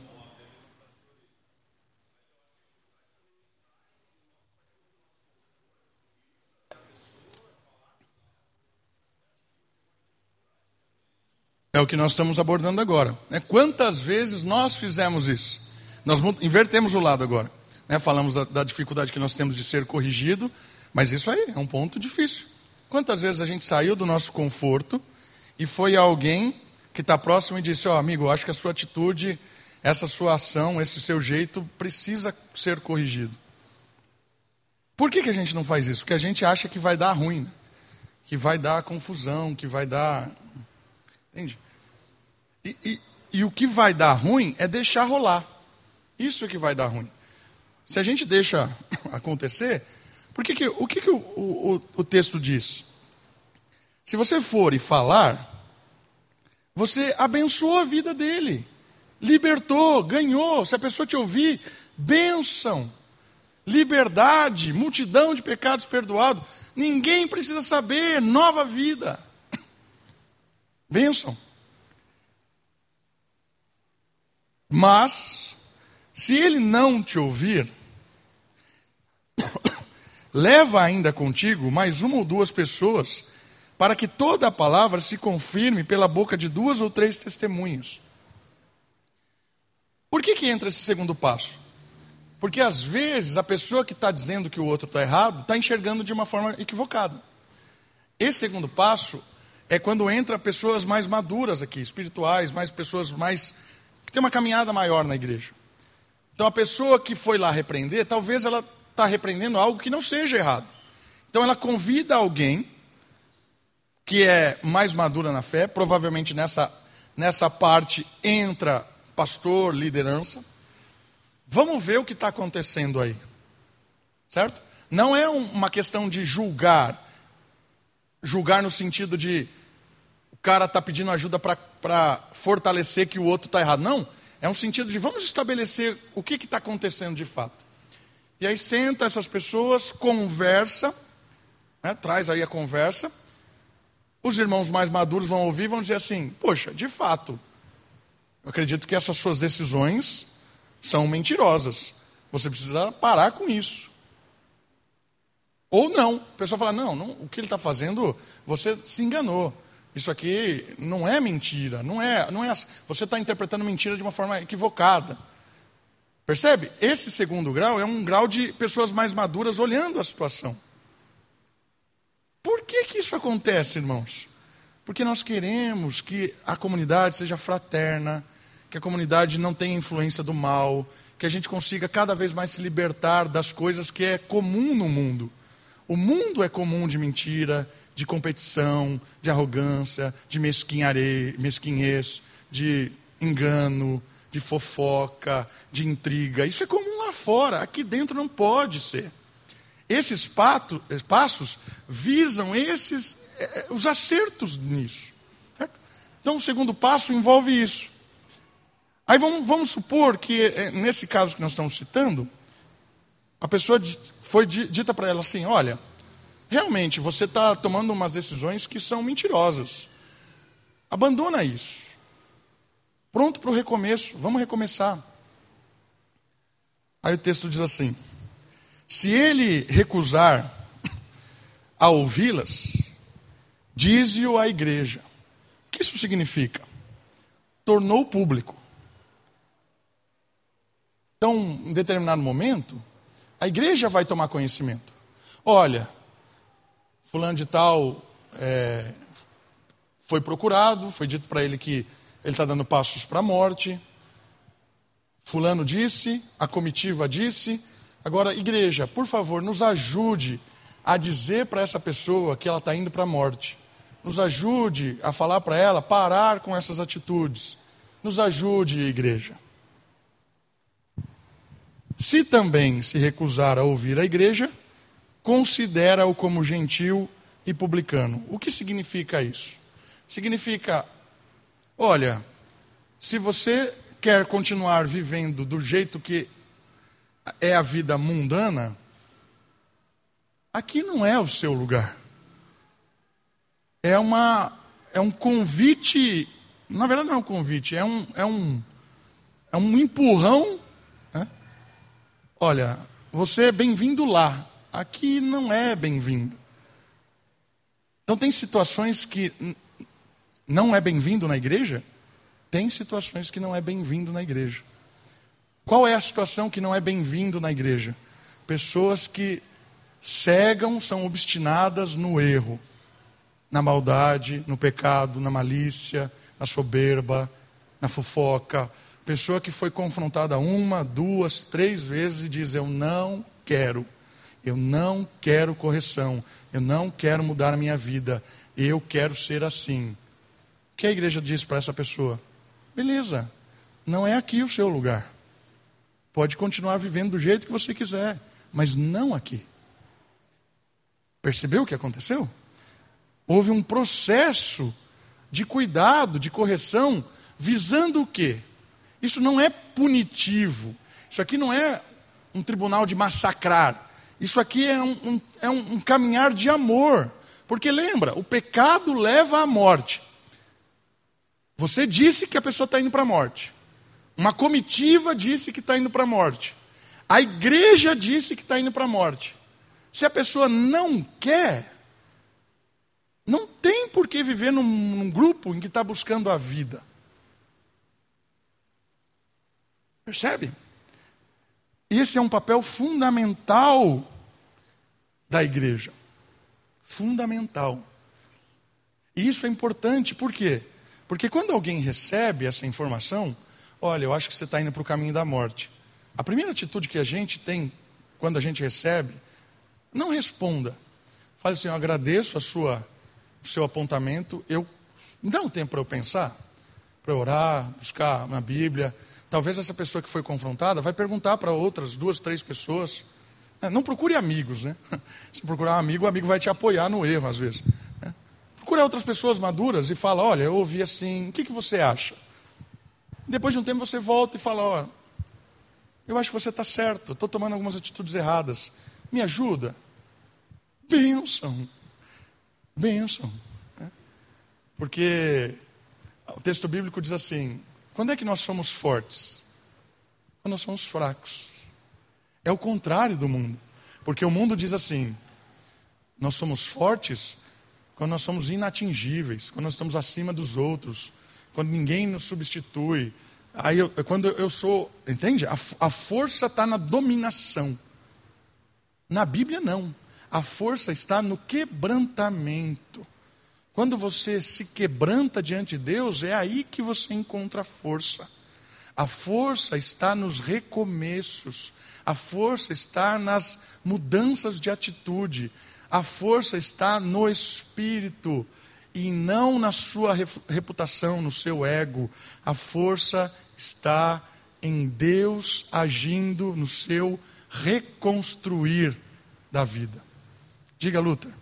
É o que nós estamos abordando agora. Né? Quantas vezes nós fizemos isso? Nós invertemos o lado agora. Né? Falamos da, da dificuldade que nós temos de ser corrigido, mas isso aí é um ponto difícil. Quantas vezes a gente saiu do nosso conforto e foi alguém que está próximo e disse: Ó, oh, amigo, acho que a sua atitude, essa sua ação, esse seu jeito precisa ser corrigido. Por que, que a gente não faz isso? Porque a gente acha que vai dar ruim, né? que vai dar confusão, que vai dar. Entende? E, e, e, o que vai dar ruim é deixar rolar. Isso é que vai dar ruim. Se a gente deixa acontecer, por que que, o que, que o, o, o texto diz? Se você for e falar, você abençoou a vida dele, libertou, ganhou. Se a pessoa te ouvir, bênção, liberdade, multidão de pecados perdoados. Ninguém precisa saber, nova vida. Bênção. Mas, se ele não te ouvir, leva ainda contigo mais uma ou duas pessoas, para que toda a palavra se confirme pela boca de duas ou três testemunhas. Por que, que entra esse segundo passo? Porque às vezes a pessoa que está dizendo que o outro está errado está enxergando de uma forma equivocada. Esse segundo passo é quando entra pessoas mais maduras aqui, espirituais, mais pessoas mais que tem uma caminhada maior na igreja. Então a pessoa que foi lá repreender, talvez ela está repreendendo algo que não seja errado. Então ela convida alguém que é mais madura na fé, provavelmente nessa, nessa parte entra pastor, liderança. Vamos ver o que está acontecendo aí. Certo? Não é uma questão de julgar, julgar no sentido de cara está pedindo ajuda para fortalecer que o outro está errado. Não, é um sentido de vamos estabelecer o que está acontecendo de fato. E aí senta essas pessoas, conversa, né, traz aí a conversa. Os irmãos mais maduros vão ouvir e vão dizer assim: Poxa, de fato, eu acredito que essas suas decisões são mentirosas. Você precisa parar com isso. Ou não. A pessoa fala: não, não o que ele está fazendo, você se enganou. Isso aqui não é mentira, não é, não é. Você está interpretando mentira de uma forma equivocada. Percebe? Esse segundo grau é um grau de pessoas mais maduras olhando a situação. Por que, que isso acontece, irmãos? Porque nós queremos que a comunidade seja fraterna, que a comunidade não tenha influência do mal, que a gente consiga cada vez mais se libertar das coisas que é comum no mundo. O mundo é comum de mentira, de competição, de arrogância, de mesquinhez, de engano, de fofoca, de intriga. Isso é comum lá fora, aqui dentro não pode ser. Esses pato, passos visam esses eh, os acertos nisso. Certo? Então, o segundo passo envolve isso. Aí vamos, vamos supor que, eh, nesse caso que nós estamos citando, a pessoa foi dita para ela assim: olha, realmente você está tomando umas decisões que são mentirosas. Abandona isso. Pronto para o recomeço, vamos recomeçar. Aí o texto diz assim: se ele recusar a ouvi-las, dize-o à igreja. O que isso significa? Tornou público. Então, em determinado momento, a igreja vai tomar conhecimento. Olha, fulano de tal é, foi procurado, foi dito para ele que ele está dando passos para a morte. Fulano disse, a comitiva disse. Agora, igreja, por favor, nos ajude a dizer para essa pessoa que ela está indo para a morte. Nos ajude a falar para ela parar com essas atitudes. Nos ajude, igreja. Se também se recusar a ouvir a igreja, considera-o como gentil e publicano. O que significa isso? Significa, olha, se você quer continuar vivendo do jeito que é a vida mundana, aqui não é o seu lugar. É uma é um convite, na verdade não é um convite, é um é um é um empurrão Olha, você é bem-vindo lá, aqui não é bem-vindo. Então, tem situações que não é bem-vindo na igreja? Tem situações que não é bem-vindo na igreja. Qual é a situação que não é bem-vindo na igreja? Pessoas que cegam, são obstinadas no erro, na maldade, no pecado, na malícia, na soberba, na fofoca, Pessoa que foi confrontada uma, duas, três vezes e diz: Eu não quero, eu não quero correção, eu não quero mudar a minha vida, eu quero ser assim. O que a igreja diz para essa pessoa? Beleza, não é aqui o seu lugar. Pode continuar vivendo do jeito que você quiser, mas não aqui. Percebeu o que aconteceu? Houve um processo de cuidado, de correção, visando o quê? Isso não é punitivo. Isso aqui não é um tribunal de massacrar. Isso aqui é um, um, é um caminhar de amor. Porque lembra, o pecado leva à morte. Você disse que a pessoa está indo para a morte. Uma comitiva disse que está indo para a morte. A igreja disse que está indo para a morte. Se a pessoa não quer, não tem por que viver num, num grupo em que está buscando a vida. Percebe? Esse é um papel fundamental da igreja. Fundamental. E isso é importante, por quê? Porque quando alguém recebe essa informação, olha, eu acho que você está indo para o caminho da morte. A primeira atitude que a gente tem quando a gente recebe, não responda. Fale assim, eu agradeço a sua, o seu apontamento, eu dá um tempo para eu pensar, para orar, buscar na Bíblia, Talvez essa pessoa que foi confrontada vai perguntar para outras duas, três pessoas. É, não procure amigos, né? Se procurar um amigo, o amigo vai te apoiar no erro, às vezes. Procura outras pessoas maduras e fala: Olha, eu ouvi assim, o que, que você acha? Depois de um tempo você volta e fala: Olha, eu acho que você está certo, estou tomando algumas atitudes erradas. Me ajuda? Benção. Benção. É. Porque o texto bíblico diz assim: quando é que nós somos fortes? Quando nós somos fracos. É o contrário do mundo. Porque o mundo diz assim: nós somos fortes quando nós somos inatingíveis, quando nós estamos acima dos outros, quando ninguém nos substitui. Aí eu, quando eu sou, entende? A, a força está na dominação. Na Bíblia não. A força está no quebrantamento. Quando você se quebranta diante de Deus, é aí que você encontra a força. A força está nos recomeços. A força está nas mudanças de atitude. A força está no espírito e não na sua reputação, no seu ego. A força está em Deus agindo no seu reconstruir da vida. Diga, Luther.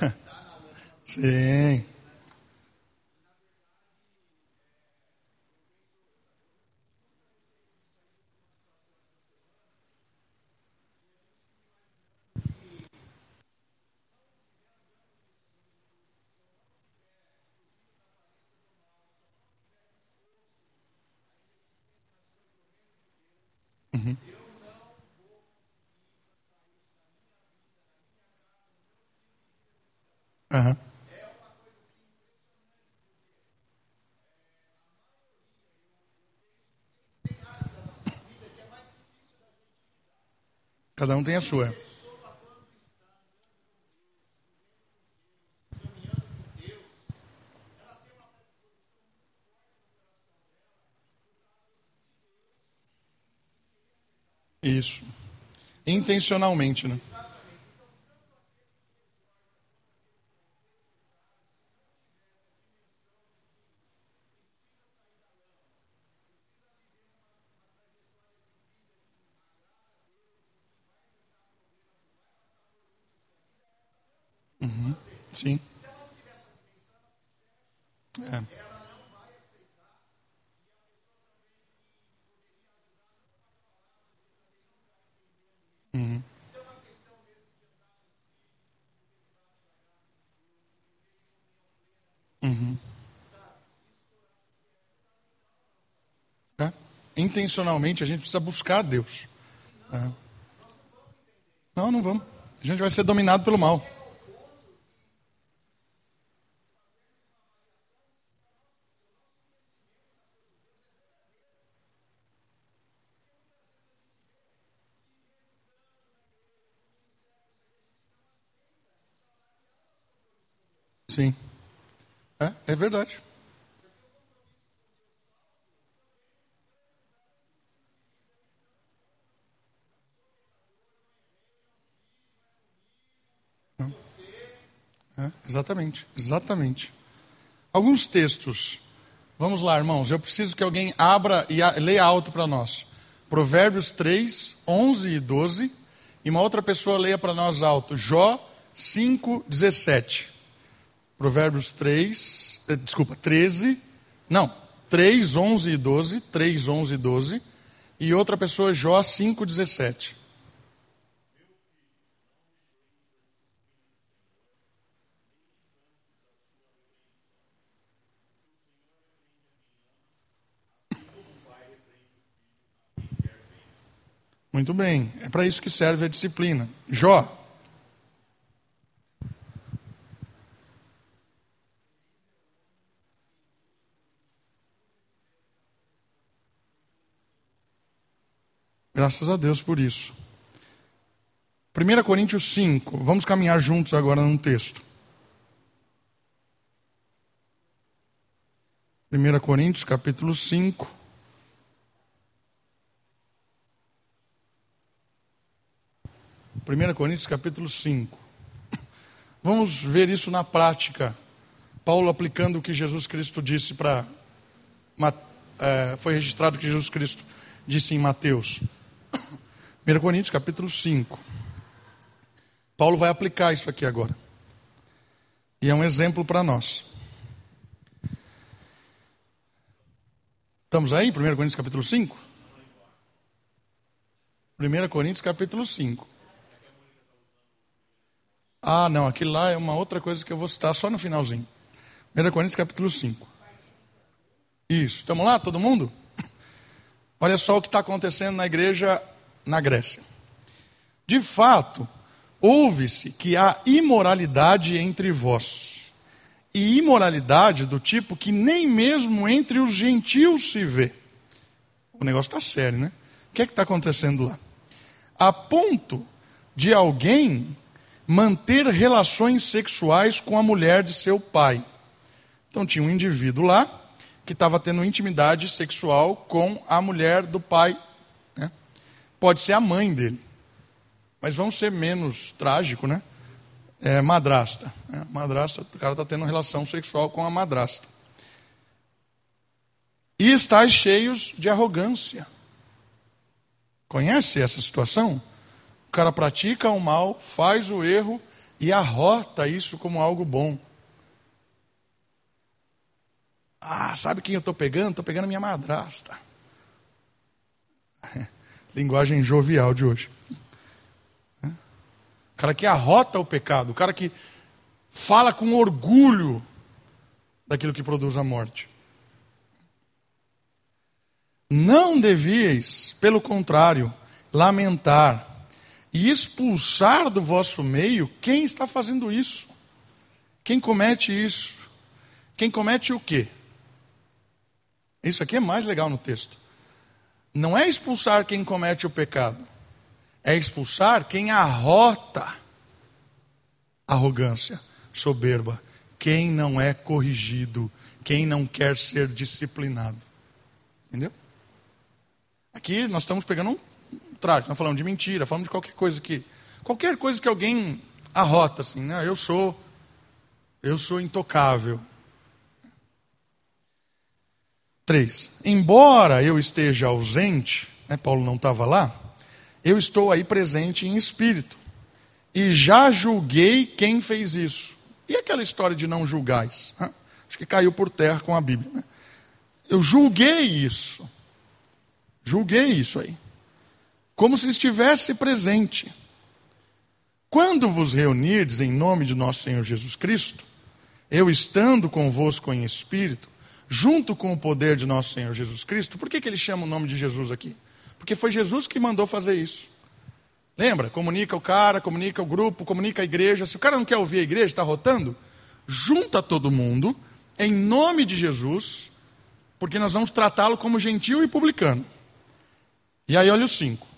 Sim. Uhum. Cada um tem a sua. Isso. Intencionalmente, né? Uhum. Sim. É. Uhum. Uhum. É. Intencionalmente a gente precisa buscar Deus. É. Não, não vamos. A gente vai ser dominado pelo mal. Sim. É, é verdade. É, exatamente, exatamente. Alguns textos. Vamos lá, irmãos. Eu preciso que alguém abra e leia alto para nós. Provérbios 3, 11 e 12. E uma outra pessoa leia para nós alto. Jó 5, 17. Provérbios 3, eh, desculpa, 13, não, 3, 11 e 12, 3, 11 e 12, e outra pessoa, Jó 5, 17. Muito bem, é para isso que serve a disciplina. Jó Graças a Deus por isso. 1 Coríntios 5, vamos caminhar juntos agora num texto. 1 Coríntios capítulo 5. Primeira Coríntios capítulo 5. Vamos ver isso na prática. Paulo aplicando o que Jesus Cristo disse para é, foi registrado que Jesus Cristo disse em Mateus. 1 Coríntios capítulo 5. Paulo vai aplicar isso aqui agora. E é um exemplo para nós. Estamos aí, 1 Coríntios capítulo 5? 1 Coríntios capítulo 5. Ah, não, aquilo lá é uma outra coisa que eu vou citar só no finalzinho. 1 Coríntios capítulo 5. Isso, estamos lá, todo mundo? Olha só o que está acontecendo na igreja na Grécia. De fato, ouve-se que há imoralidade entre vós, e imoralidade do tipo que nem mesmo entre os gentios se vê. O negócio está sério, né? O que é que está acontecendo lá? A ponto de alguém manter relações sexuais com a mulher de seu pai. Então tinha um indivíduo lá que estava tendo intimidade sexual com a mulher do pai. Né? Pode ser a mãe dele. Mas vamos ser menos trágico, né? É, madrasta. Né? Madrasta, o cara está tendo relação sexual com a madrasta. E estáis cheios de arrogância. Conhece essa situação? O cara pratica o mal, faz o erro e arrota isso como algo bom. Ah, sabe quem eu estou pegando? Estou pegando a minha madrasta. Linguagem jovial de hoje. O cara que arrota o pecado, o cara que fala com orgulho daquilo que produz a morte. Não devíeis, pelo contrário, lamentar e expulsar do vosso meio quem está fazendo isso. Quem comete isso? Quem comete o quê? Isso aqui é mais legal no texto. Não é expulsar quem comete o pecado, é expulsar quem arrota arrogância, soberba, quem não é corrigido, quem não quer ser disciplinado. Entendeu? Aqui nós estamos pegando um trágico, nós falamos de mentira, falamos de qualquer coisa que. Qualquer coisa que alguém arrota, assim, né? Eu sou. Eu sou intocável. Três. Embora eu esteja ausente, né, Paulo não estava lá, eu estou aí presente em espírito. E já julguei quem fez isso. E aquela história de não julgais? Acho que caiu por terra com a Bíblia. Né? Eu julguei isso. Julguei isso aí como se estivesse presente. Quando vos reunirdes em nome de nosso Senhor Jesus Cristo, eu estando convosco em espírito, junto com o poder de nosso Senhor Jesus Cristo, por que, que ele chama o nome de Jesus aqui? Porque foi Jesus que mandou fazer isso. Lembra? Comunica o cara, comunica o grupo, comunica a igreja. Se o cara não quer ouvir a igreja, está rotando, junta todo mundo, em nome de Jesus, porque nós vamos tratá-lo como gentil e publicano. E aí, olha os cinco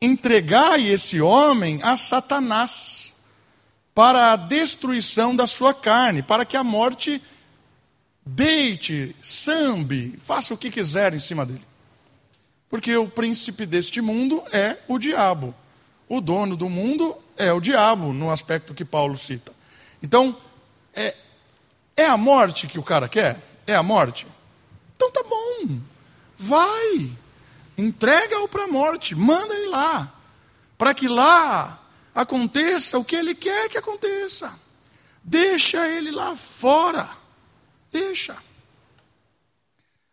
entregai esse homem a Satanás para a destruição da sua carne, para que a morte deite, sambe, faça o que quiser em cima dele. Porque o príncipe deste mundo é o diabo. O dono do mundo é o diabo, no aspecto que Paulo cita. Então, é, é a morte que o cara quer? É a morte? Então tá bom, vai. Entrega-o para a morte, manda ele lá, para que lá aconteça o que ele quer que aconteça. Deixa ele lá fora. Deixa.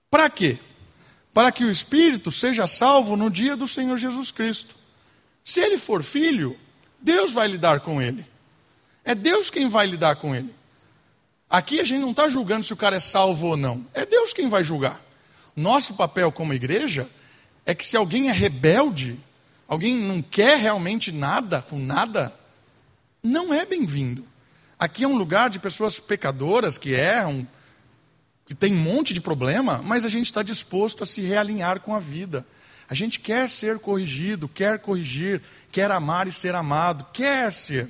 Para quê? Para que o espírito seja salvo no dia do Senhor Jesus Cristo. Se ele for filho, Deus vai lidar com ele. É Deus quem vai lidar com ele. Aqui a gente não está julgando se o cara é salvo ou não. É Deus quem vai julgar. Nosso papel como igreja é que se alguém é rebelde, alguém não quer realmente nada com nada, não é bem-vindo. Aqui é um lugar de pessoas pecadoras que erram, que tem um monte de problema, mas a gente está disposto a se realinhar com a vida. A gente quer ser corrigido, quer corrigir, quer amar e ser amado, quer ser.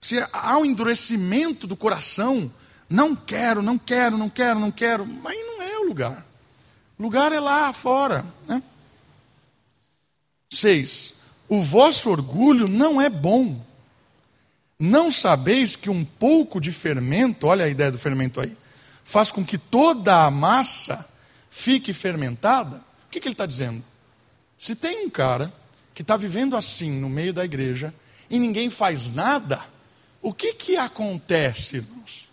Se há um endurecimento do coração, não quero, não quero, não quero, não quero, mas não é o lugar. O lugar é lá fora. Né? Seis, o vosso orgulho não é bom. Não sabeis que um pouco de fermento, olha a ideia do fermento aí, faz com que toda a massa fique fermentada, o que, que ele está dizendo? Se tem um cara que está vivendo assim no meio da igreja e ninguém faz nada, o que, que acontece, irmãos?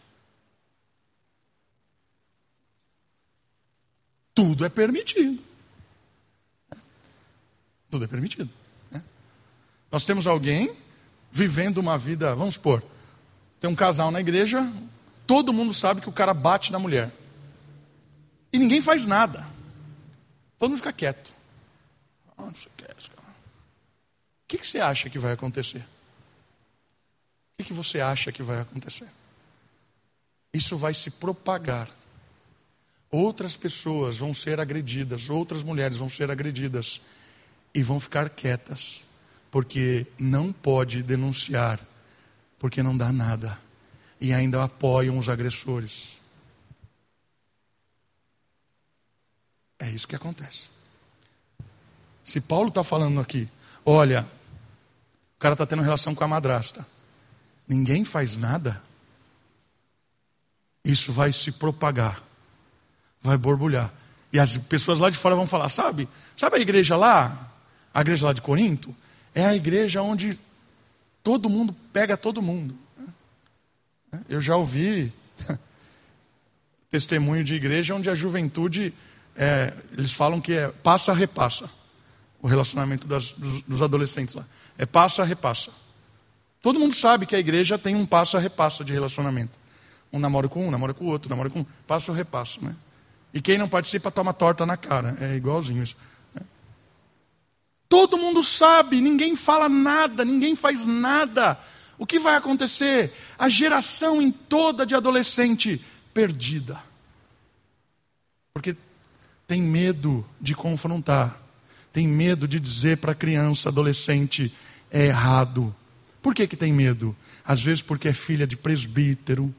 Tudo é permitido. Tudo é permitido. Né? Nós temos alguém vivendo uma vida, vamos supor, tem um casal na igreja, todo mundo sabe que o cara bate na mulher. E ninguém faz nada. Todo mundo fica quieto. Ah, o que, o que, você acha que vai acontecer? O que você acha que vai acontecer? Isso vai se propagar. Outras pessoas vão ser agredidas, outras mulheres vão ser agredidas e vão ficar quietas, porque não pode denunciar, porque não dá nada, e ainda apoiam os agressores. É isso que acontece. Se Paulo está falando aqui, olha, o cara está tendo relação com a madrasta, ninguém faz nada, isso vai se propagar, vai borbulhar. E as pessoas lá de fora vão falar: sabe, sabe a igreja lá? A igreja lá de Corinto? É a igreja onde todo mundo pega todo mundo. Eu já ouvi testemunho de igreja onde a juventude, é, eles falam que é passa-repassa o relacionamento das, dos, dos, adolescentes lá. É passa-repassa. Todo mundo sabe que a igreja tem um passa-repassa de relacionamento. Um namora com um, namora com o outro, namora com um, passa-repassa. Né? E quem não participa toma torta na cara. É igualzinho isso. Né? Todo mundo sabe, ninguém fala nada, ninguém faz nada. O que vai acontecer? A geração em toda de adolescente perdida. Porque tem medo de confrontar, tem medo de dizer para a criança, adolescente, é errado. Por que, que tem medo? Às vezes porque é filha de presbítero,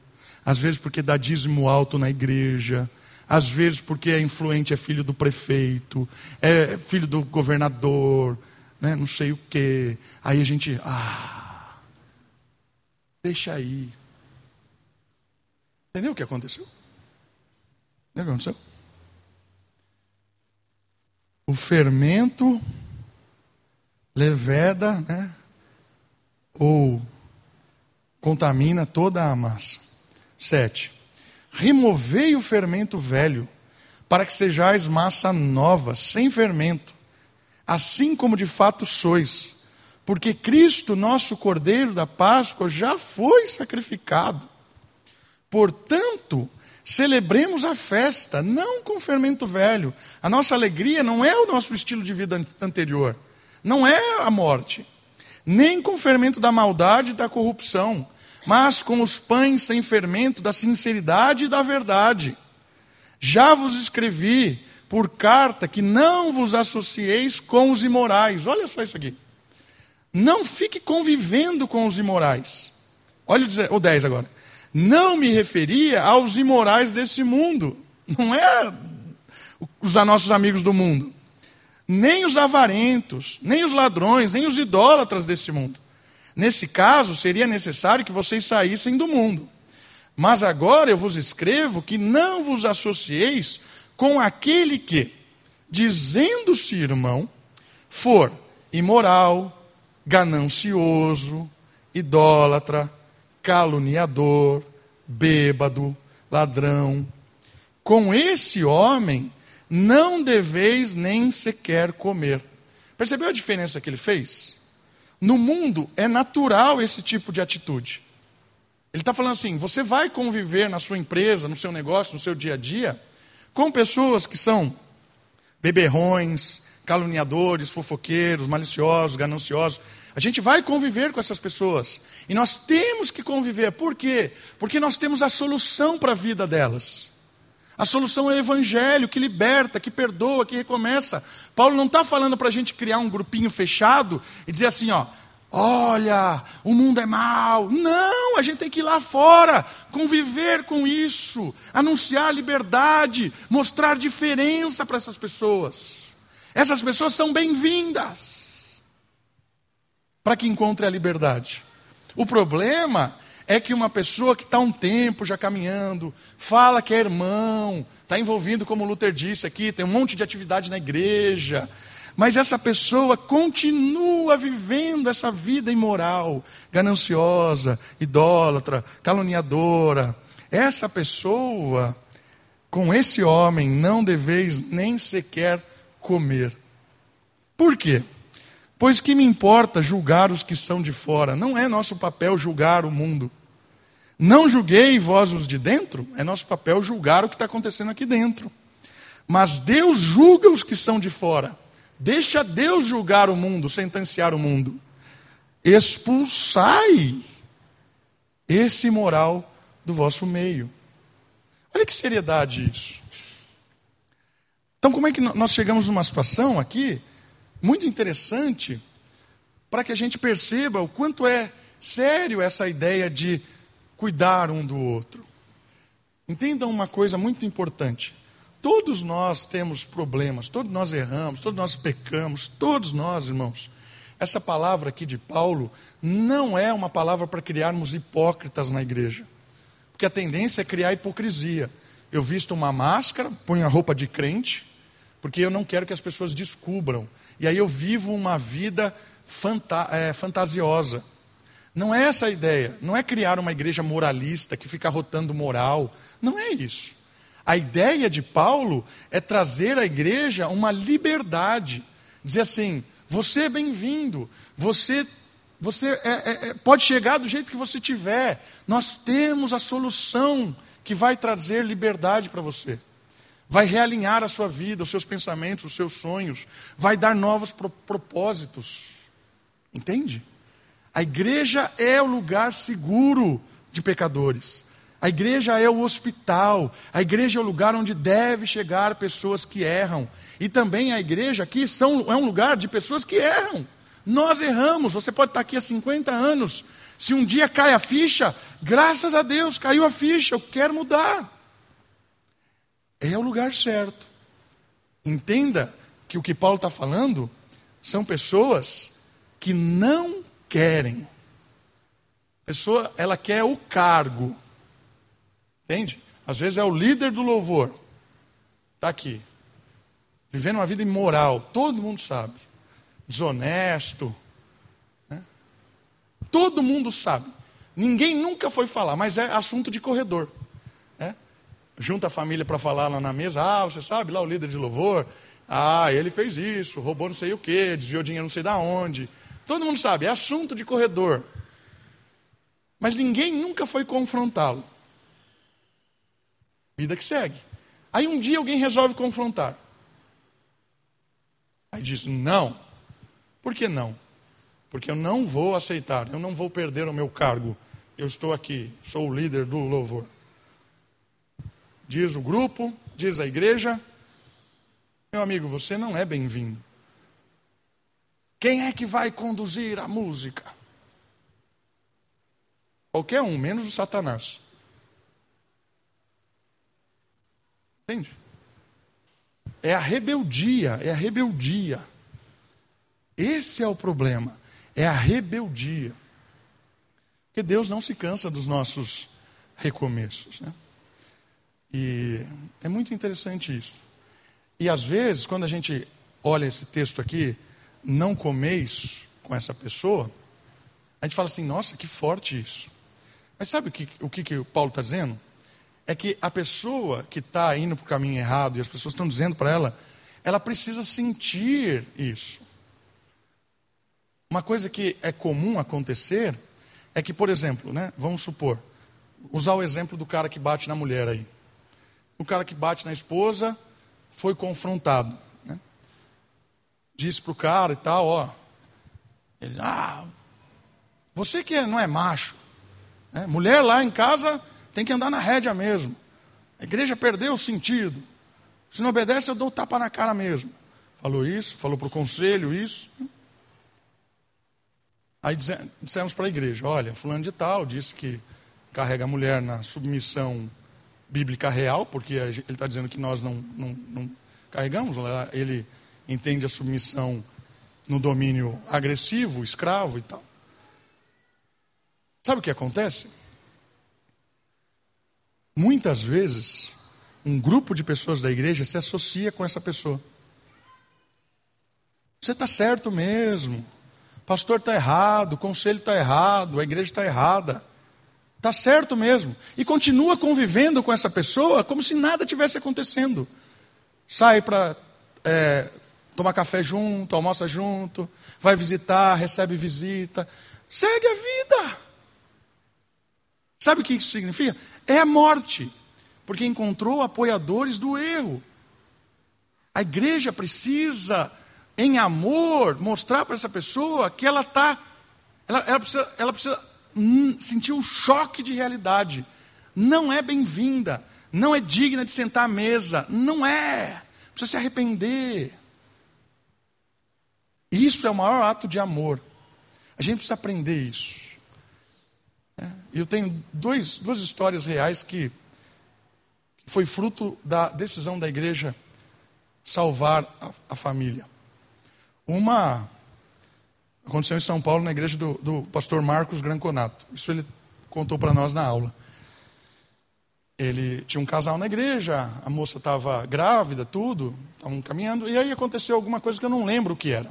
às vezes porque dá dízimo alto na igreja, às vezes porque é influente, é filho do prefeito, é filho do governador, né, não sei o quê. Aí a gente, ah, deixa aí. Entendeu o que aconteceu? Entendeu o que aconteceu? O fermento leveda, né, ou contamina toda a massa. Sete. Removei o fermento velho, para que sejais massa nova, sem fermento, assim como de fato sois. Porque Cristo, nosso Cordeiro da Páscoa, já foi sacrificado. Portanto, celebremos a festa, não com fermento velho. A nossa alegria não é o nosso estilo de vida anterior, não é a morte, nem com fermento da maldade e da corrupção mas com os pães sem fermento da sinceridade e da verdade. Já vos escrevi por carta que não vos associeis com os imorais. Olha só isso aqui. Não fique convivendo com os imorais. Olha o 10 agora. Não me referia aos imorais desse mundo. Não é os nossos amigos do mundo. Nem os avarentos, nem os ladrões, nem os idólatras desse mundo Nesse caso, seria necessário que vocês saíssem do mundo. Mas agora eu vos escrevo que não vos associeis com aquele que, dizendo-se irmão, for imoral, ganancioso, idólatra, caluniador, bêbado, ladrão. Com esse homem não deveis nem sequer comer. Percebeu a diferença que ele fez? No mundo é natural esse tipo de atitude. Ele está falando assim: você vai conviver na sua empresa, no seu negócio, no seu dia a dia, com pessoas que são beberrões, caluniadores, fofoqueiros, maliciosos, gananciosos. A gente vai conviver com essas pessoas. E nós temos que conviver. Por quê? Porque nós temos a solução para a vida delas. A solução é o evangelho que liberta, que perdoa, que recomeça. Paulo não está falando para a gente criar um grupinho fechado e dizer assim, ó, olha, o mundo é mau. Não, a gente tem que ir lá fora, conviver com isso, anunciar liberdade, mostrar diferença para essas pessoas. Essas pessoas são bem-vindas para que encontre a liberdade. O problema é que uma pessoa que está um tempo já caminhando, fala que é irmão, está envolvido, como Luther disse aqui, tem um monte de atividade na igreja, mas essa pessoa continua vivendo essa vida imoral, gananciosa, idólatra, caluniadora. Essa pessoa, com esse homem, não deveis nem sequer comer. Por quê? Pois que me importa julgar os que são de fora? Não é nosso papel julgar o mundo. Não julguei vós os de dentro? É nosso papel julgar o que está acontecendo aqui dentro. Mas Deus julga os que são de fora. Deixa Deus julgar o mundo, sentenciar o mundo. Expulsai esse moral do vosso meio. Olha que seriedade isso. Então, como é que nós chegamos numa situação aqui muito interessante para que a gente perceba o quanto é sério essa ideia de cuidar um do outro. Entendam uma coisa muito importante. Todos nós temos problemas, todos nós erramos, todos nós pecamos, todos nós, irmãos. Essa palavra aqui de Paulo não é uma palavra para criarmos hipócritas na igreja. Porque a tendência é criar hipocrisia. Eu visto uma máscara, ponho a roupa de crente, porque eu não quero que as pessoas descubram. E aí eu vivo uma vida fanta é, fantasiosa. Não é essa a ideia. Não é criar uma igreja moralista que fica rotando moral. Não é isso. A ideia de Paulo é trazer à igreja uma liberdade. Dizer assim: você é bem-vindo, você, você é, é, é pode chegar do jeito que você tiver. Nós temos a solução que vai trazer liberdade para você vai realinhar a sua vida, os seus pensamentos, os seus sonhos, vai dar novos pro propósitos. Entende? A igreja é o lugar seguro de pecadores. A igreja é o hospital, a igreja é o lugar onde deve chegar pessoas que erram. E também a igreja aqui são, é um lugar de pessoas que erram. Nós erramos, você pode estar aqui há 50 anos. Se um dia cai a ficha, graças a Deus, caiu a ficha, eu quero mudar é o lugar certo. Entenda que o que Paulo está falando são pessoas que não querem. A pessoa, ela quer o cargo. Entende? Às vezes é o líder do louvor. Está aqui. Vivendo uma vida imoral, todo mundo sabe. Desonesto. Né? Todo mundo sabe. Ninguém nunca foi falar, mas é assunto de corredor junta a família para falar lá na mesa. Ah, você sabe lá o líder de louvor? Ah, ele fez isso, roubou não sei o que, desviou dinheiro não sei da onde. Todo mundo sabe, é assunto de corredor. Mas ninguém nunca foi confrontá-lo. Vida que segue. Aí um dia alguém resolve confrontar. Aí diz: Não. Por que não? Porque eu não vou aceitar, eu não vou perder o meu cargo. Eu estou aqui, sou o líder do louvor diz o grupo, diz a igreja: meu amigo, você não é bem-vindo. Quem é que vai conduzir a música? Qualquer um, menos o Satanás. Entende? É a rebeldia, é a rebeldia. Esse é o problema, é a rebeldia. Porque Deus não se cansa dos nossos recomeços. Né? E é muito interessante isso. E às vezes, quando a gente olha esse texto aqui, não comeis com essa pessoa, a gente fala assim, nossa, que forte isso. Mas sabe o que o, que, que o Paulo está dizendo? É que a pessoa que está indo para o caminho errado e as pessoas estão dizendo para ela, ela precisa sentir isso. Uma coisa que é comum acontecer é que, por exemplo, né, vamos supor, usar o exemplo do cara que bate na mulher aí o cara que bate na esposa foi confrontado. Né? Disse para o cara e tal, ó. Ele, ah, você que não é macho. Né? Mulher lá em casa tem que andar na rédea mesmo. A igreja perdeu o sentido. Se não obedece, eu dou tapa na cara mesmo. Falou isso, falou para o conselho isso. Aí dissemos para a igreja: olha, fulano de tal disse que carrega a mulher na submissão bíblica real, porque ele está dizendo que nós não, não, não carregamos, ele entende a submissão no domínio agressivo, escravo e tal. Sabe o que acontece? Muitas vezes, um grupo de pessoas da igreja se associa com essa pessoa. Você está certo mesmo. Pastor está errado, o conselho está errado, a igreja está errada. Está certo mesmo. E continua convivendo com essa pessoa como se nada tivesse acontecendo. Sai para é, tomar café junto, almoça junto, vai visitar, recebe visita. Segue a vida. Sabe o que isso significa? É a morte, porque encontrou apoiadores do erro. A igreja precisa em amor, mostrar para essa pessoa que ela está. Ela, ela, precisa, ela precisa hum, sentir um choque de realidade. Não é bem-vinda, não é digna de sentar à mesa, não é. Precisa se arrepender. Isso é o maior ato de amor. A gente precisa aprender isso. É, eu tenho dois, duas histórias reais que foi fruto da decisão da igreja salvar a, a família. Uma aconteceu em São Paulo, na igreja do, do pastor Marcos Granconato. Isso ele contou para nós na aula. Ele tinha um casal na igreja, a moça estava grávida, tudo, estavam caminhando, e aí aconteceu alguma coisa que eu não lembro o que era.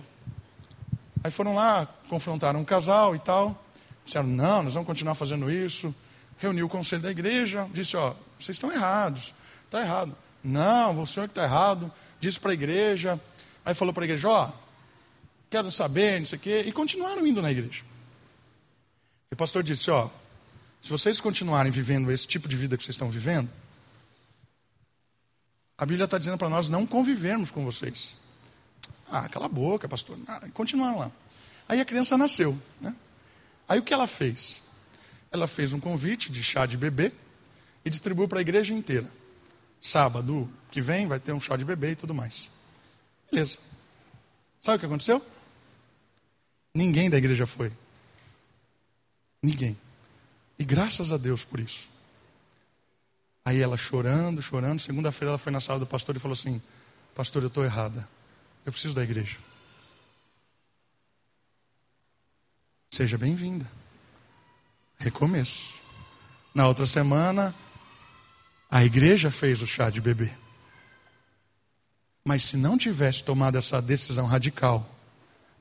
Aí foram lá, confrontaram um casal e tal, disseram: não, nós vamos continuar fazendo isso. Reuniu o conselho da igreja, disse: ó, vocês estão errados, está errado. Não, o senhor que está errado, disse para a igreja. Aí falou para a igreja: ó, quero saber, não sei o quê, e continuaram indo na igreja. E o pastor disse: Ó, se vocês continuarem vivendo esse tipo de vida que vocês estão vivendo, a Bíblia está dizendo para nós não convivermos com vocês. Ah, cala a boca, pastor. Ah, continuaram lá. Aí a criança nasceu. Né? Aí o que ela fez? Ela fez um convite de chá de bebê e distribuiu para a igreja inteira. Sábado que vem vai ter um chá de bebê e tudo mais. Beleza. Sabe o que aconteceu? Ninguém da igreja foi. Ninguém. E graças a Deus por isso. Aí ela chorando, chorando. Segunda-feira ela foi na sala do pastor e falou assim: Pastor, eu estou errada. Eu preciso da igreja. Seja bem-vinda. Recomeço. Na outra semana, a igreja fez o chá de bebê. Mas se não tivesse tomado essa decisão radical,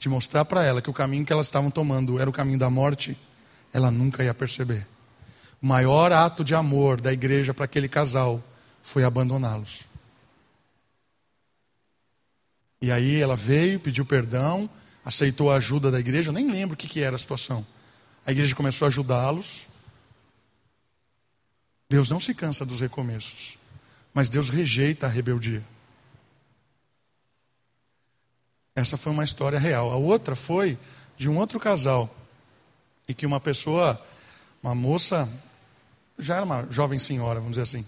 de mostrar para ela que o caminho que elas estavam tomando era o caminho da morte, ela nunca ia perceber. O maior ato de amor da igreja para aquele casal foi abandoná-los. E aí ela veio, pediu perdão, aceitou a ajuda da igreja, nem lembro o que, que era a situação. A igreja começou a ajudá-los. Deus não se cansa dos recomeços, mas Deus rejeita a rebeldia. Essa foi uma história real. A outra foi de um outro casal. E que uma pessoa, uma moça, já era uma jovem senhora, vamos dizer assim.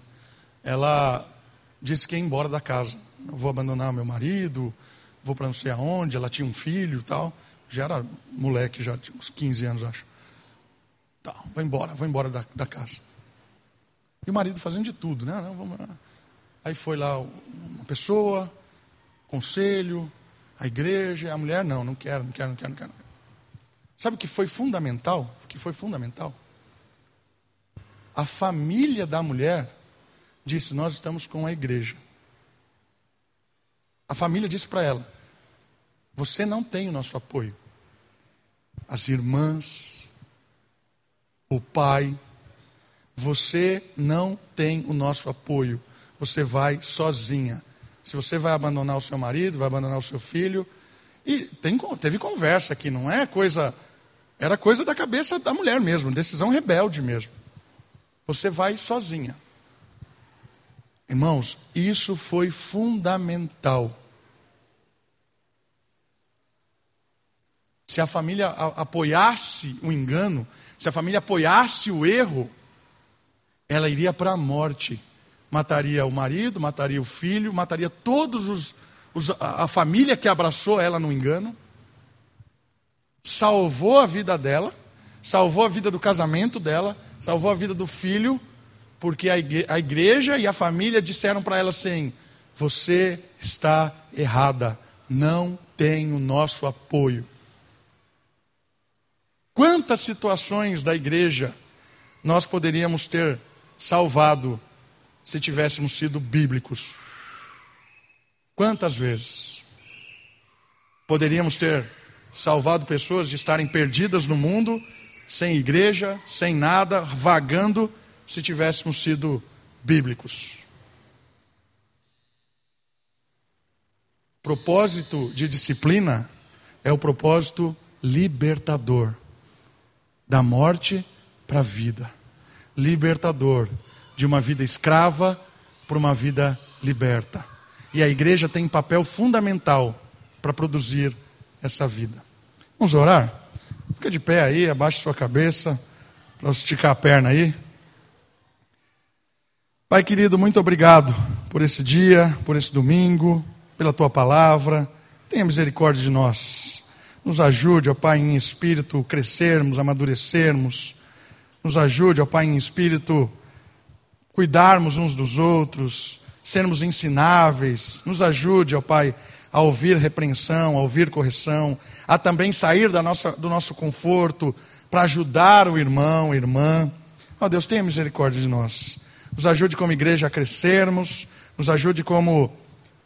Ela disse que ia embora da casa. Eu vou abandonar meu marido, vou para não sei aonde. Ela tinha um filho e tal. Já era moleque, já tinha uns 15 anos, acho. Tá, vou embora, vou embora da, da casa. E o marido fazendo de tudo, né? Não, vamos... Aí foi lá uma pessoa, conselho, a igreja, a mulher, não, não quero, não quero, não quero, não quero. Sabe o que foi fundamental? O que foi fundamental? A família da mulher disse: Nós estamos com a igreja. A família disse para ela: Você não tem o nosso apoio. As irmãs, o pai, você não tem o nosso apoio. Você vai sozinha se você vai abandonar o seu marido, vai abandonar o seu filho. E tem, teve conversa aqui, não é coisa. Era coisa da cabeça da mulher mesmo, decisão rebelde mesmo. Você vai sozinha. Irmãos, isso foi fundamental. Se a família apoiasse o engano, se a família apoiasse o erro, ela iria para a morte mataria o marido, mataria o filho, mataria todos os, os a, a família que abraçou ela no engano. Salvou a vida dela, salvou a vida do casamento dela, salvou a vida do filho, porque a igreja e a família disseram para ela assim: você está errada, não tem o nosso apoio. Quantas situações da igreja nós poderíamos ter salvado se tivéssemos sido bíblicos? Quantas vezes poderíamos ter salvado pessoas de estarem perdidas no mundo, sem igreja, sem nada, vagando, se tivéssemos sido bíblicos? Propósito de disciplina é o propósito libertador da morte para a vida, libertador de uma vida escrava para uma vida liberta. E a igreja tem papel fundamental para produzir essa vida. Vamos orar? Fica de pé aí, abaixe sua cabeça, para esticar a perna aí. Pai querido, muito obrigado por esse dia, por esse domingo, pela tua palavra. Tenha misericórdia de nós. Nos ajude, ó Pai, em espírito crescermos, amadurecermos. Nos ajude, ó Pai, em espírito cuidarmos uns dos outros, sermos ensináveis. Nos ajude, ó Pai, a ouvir repreensão, a ouvir correção, a também sair da nossa, do nosso conforto para ajudar o irmão, irmã. Ó Deus, tenha misericórdia de nós. Nos ajude como igreja a crescermos, nos ajude como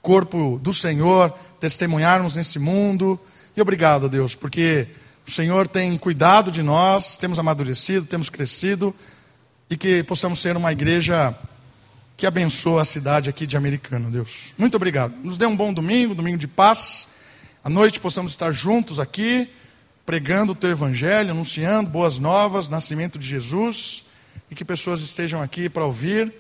corpo do Senhor, testemunharmos nesse mundo. E obrigado, Deus, porque o Senhor tem cuidado de nós, temos amadurecido, temos crescido e que possamos ser uma igreja que abençoa a cidade aqui de Americano, Deus. Muito obrigado. Nos dê um bom domingo, domingo de paz. À noite possamos estar juntos aqui, pregando o teu evangelho, anunciando boas novas, nascimento de Jesus, e que pessoas estejam aqui para ouvir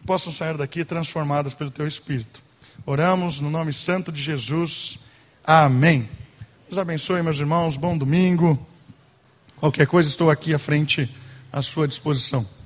e possam sair daqui transformadas pelo teu espírito. Oramos no nome santo de Jesus. Amém. Deus abençoe, meus irmãos. Bom domingo. Qualquer coisa, estou aqui à frente, à sua disposição.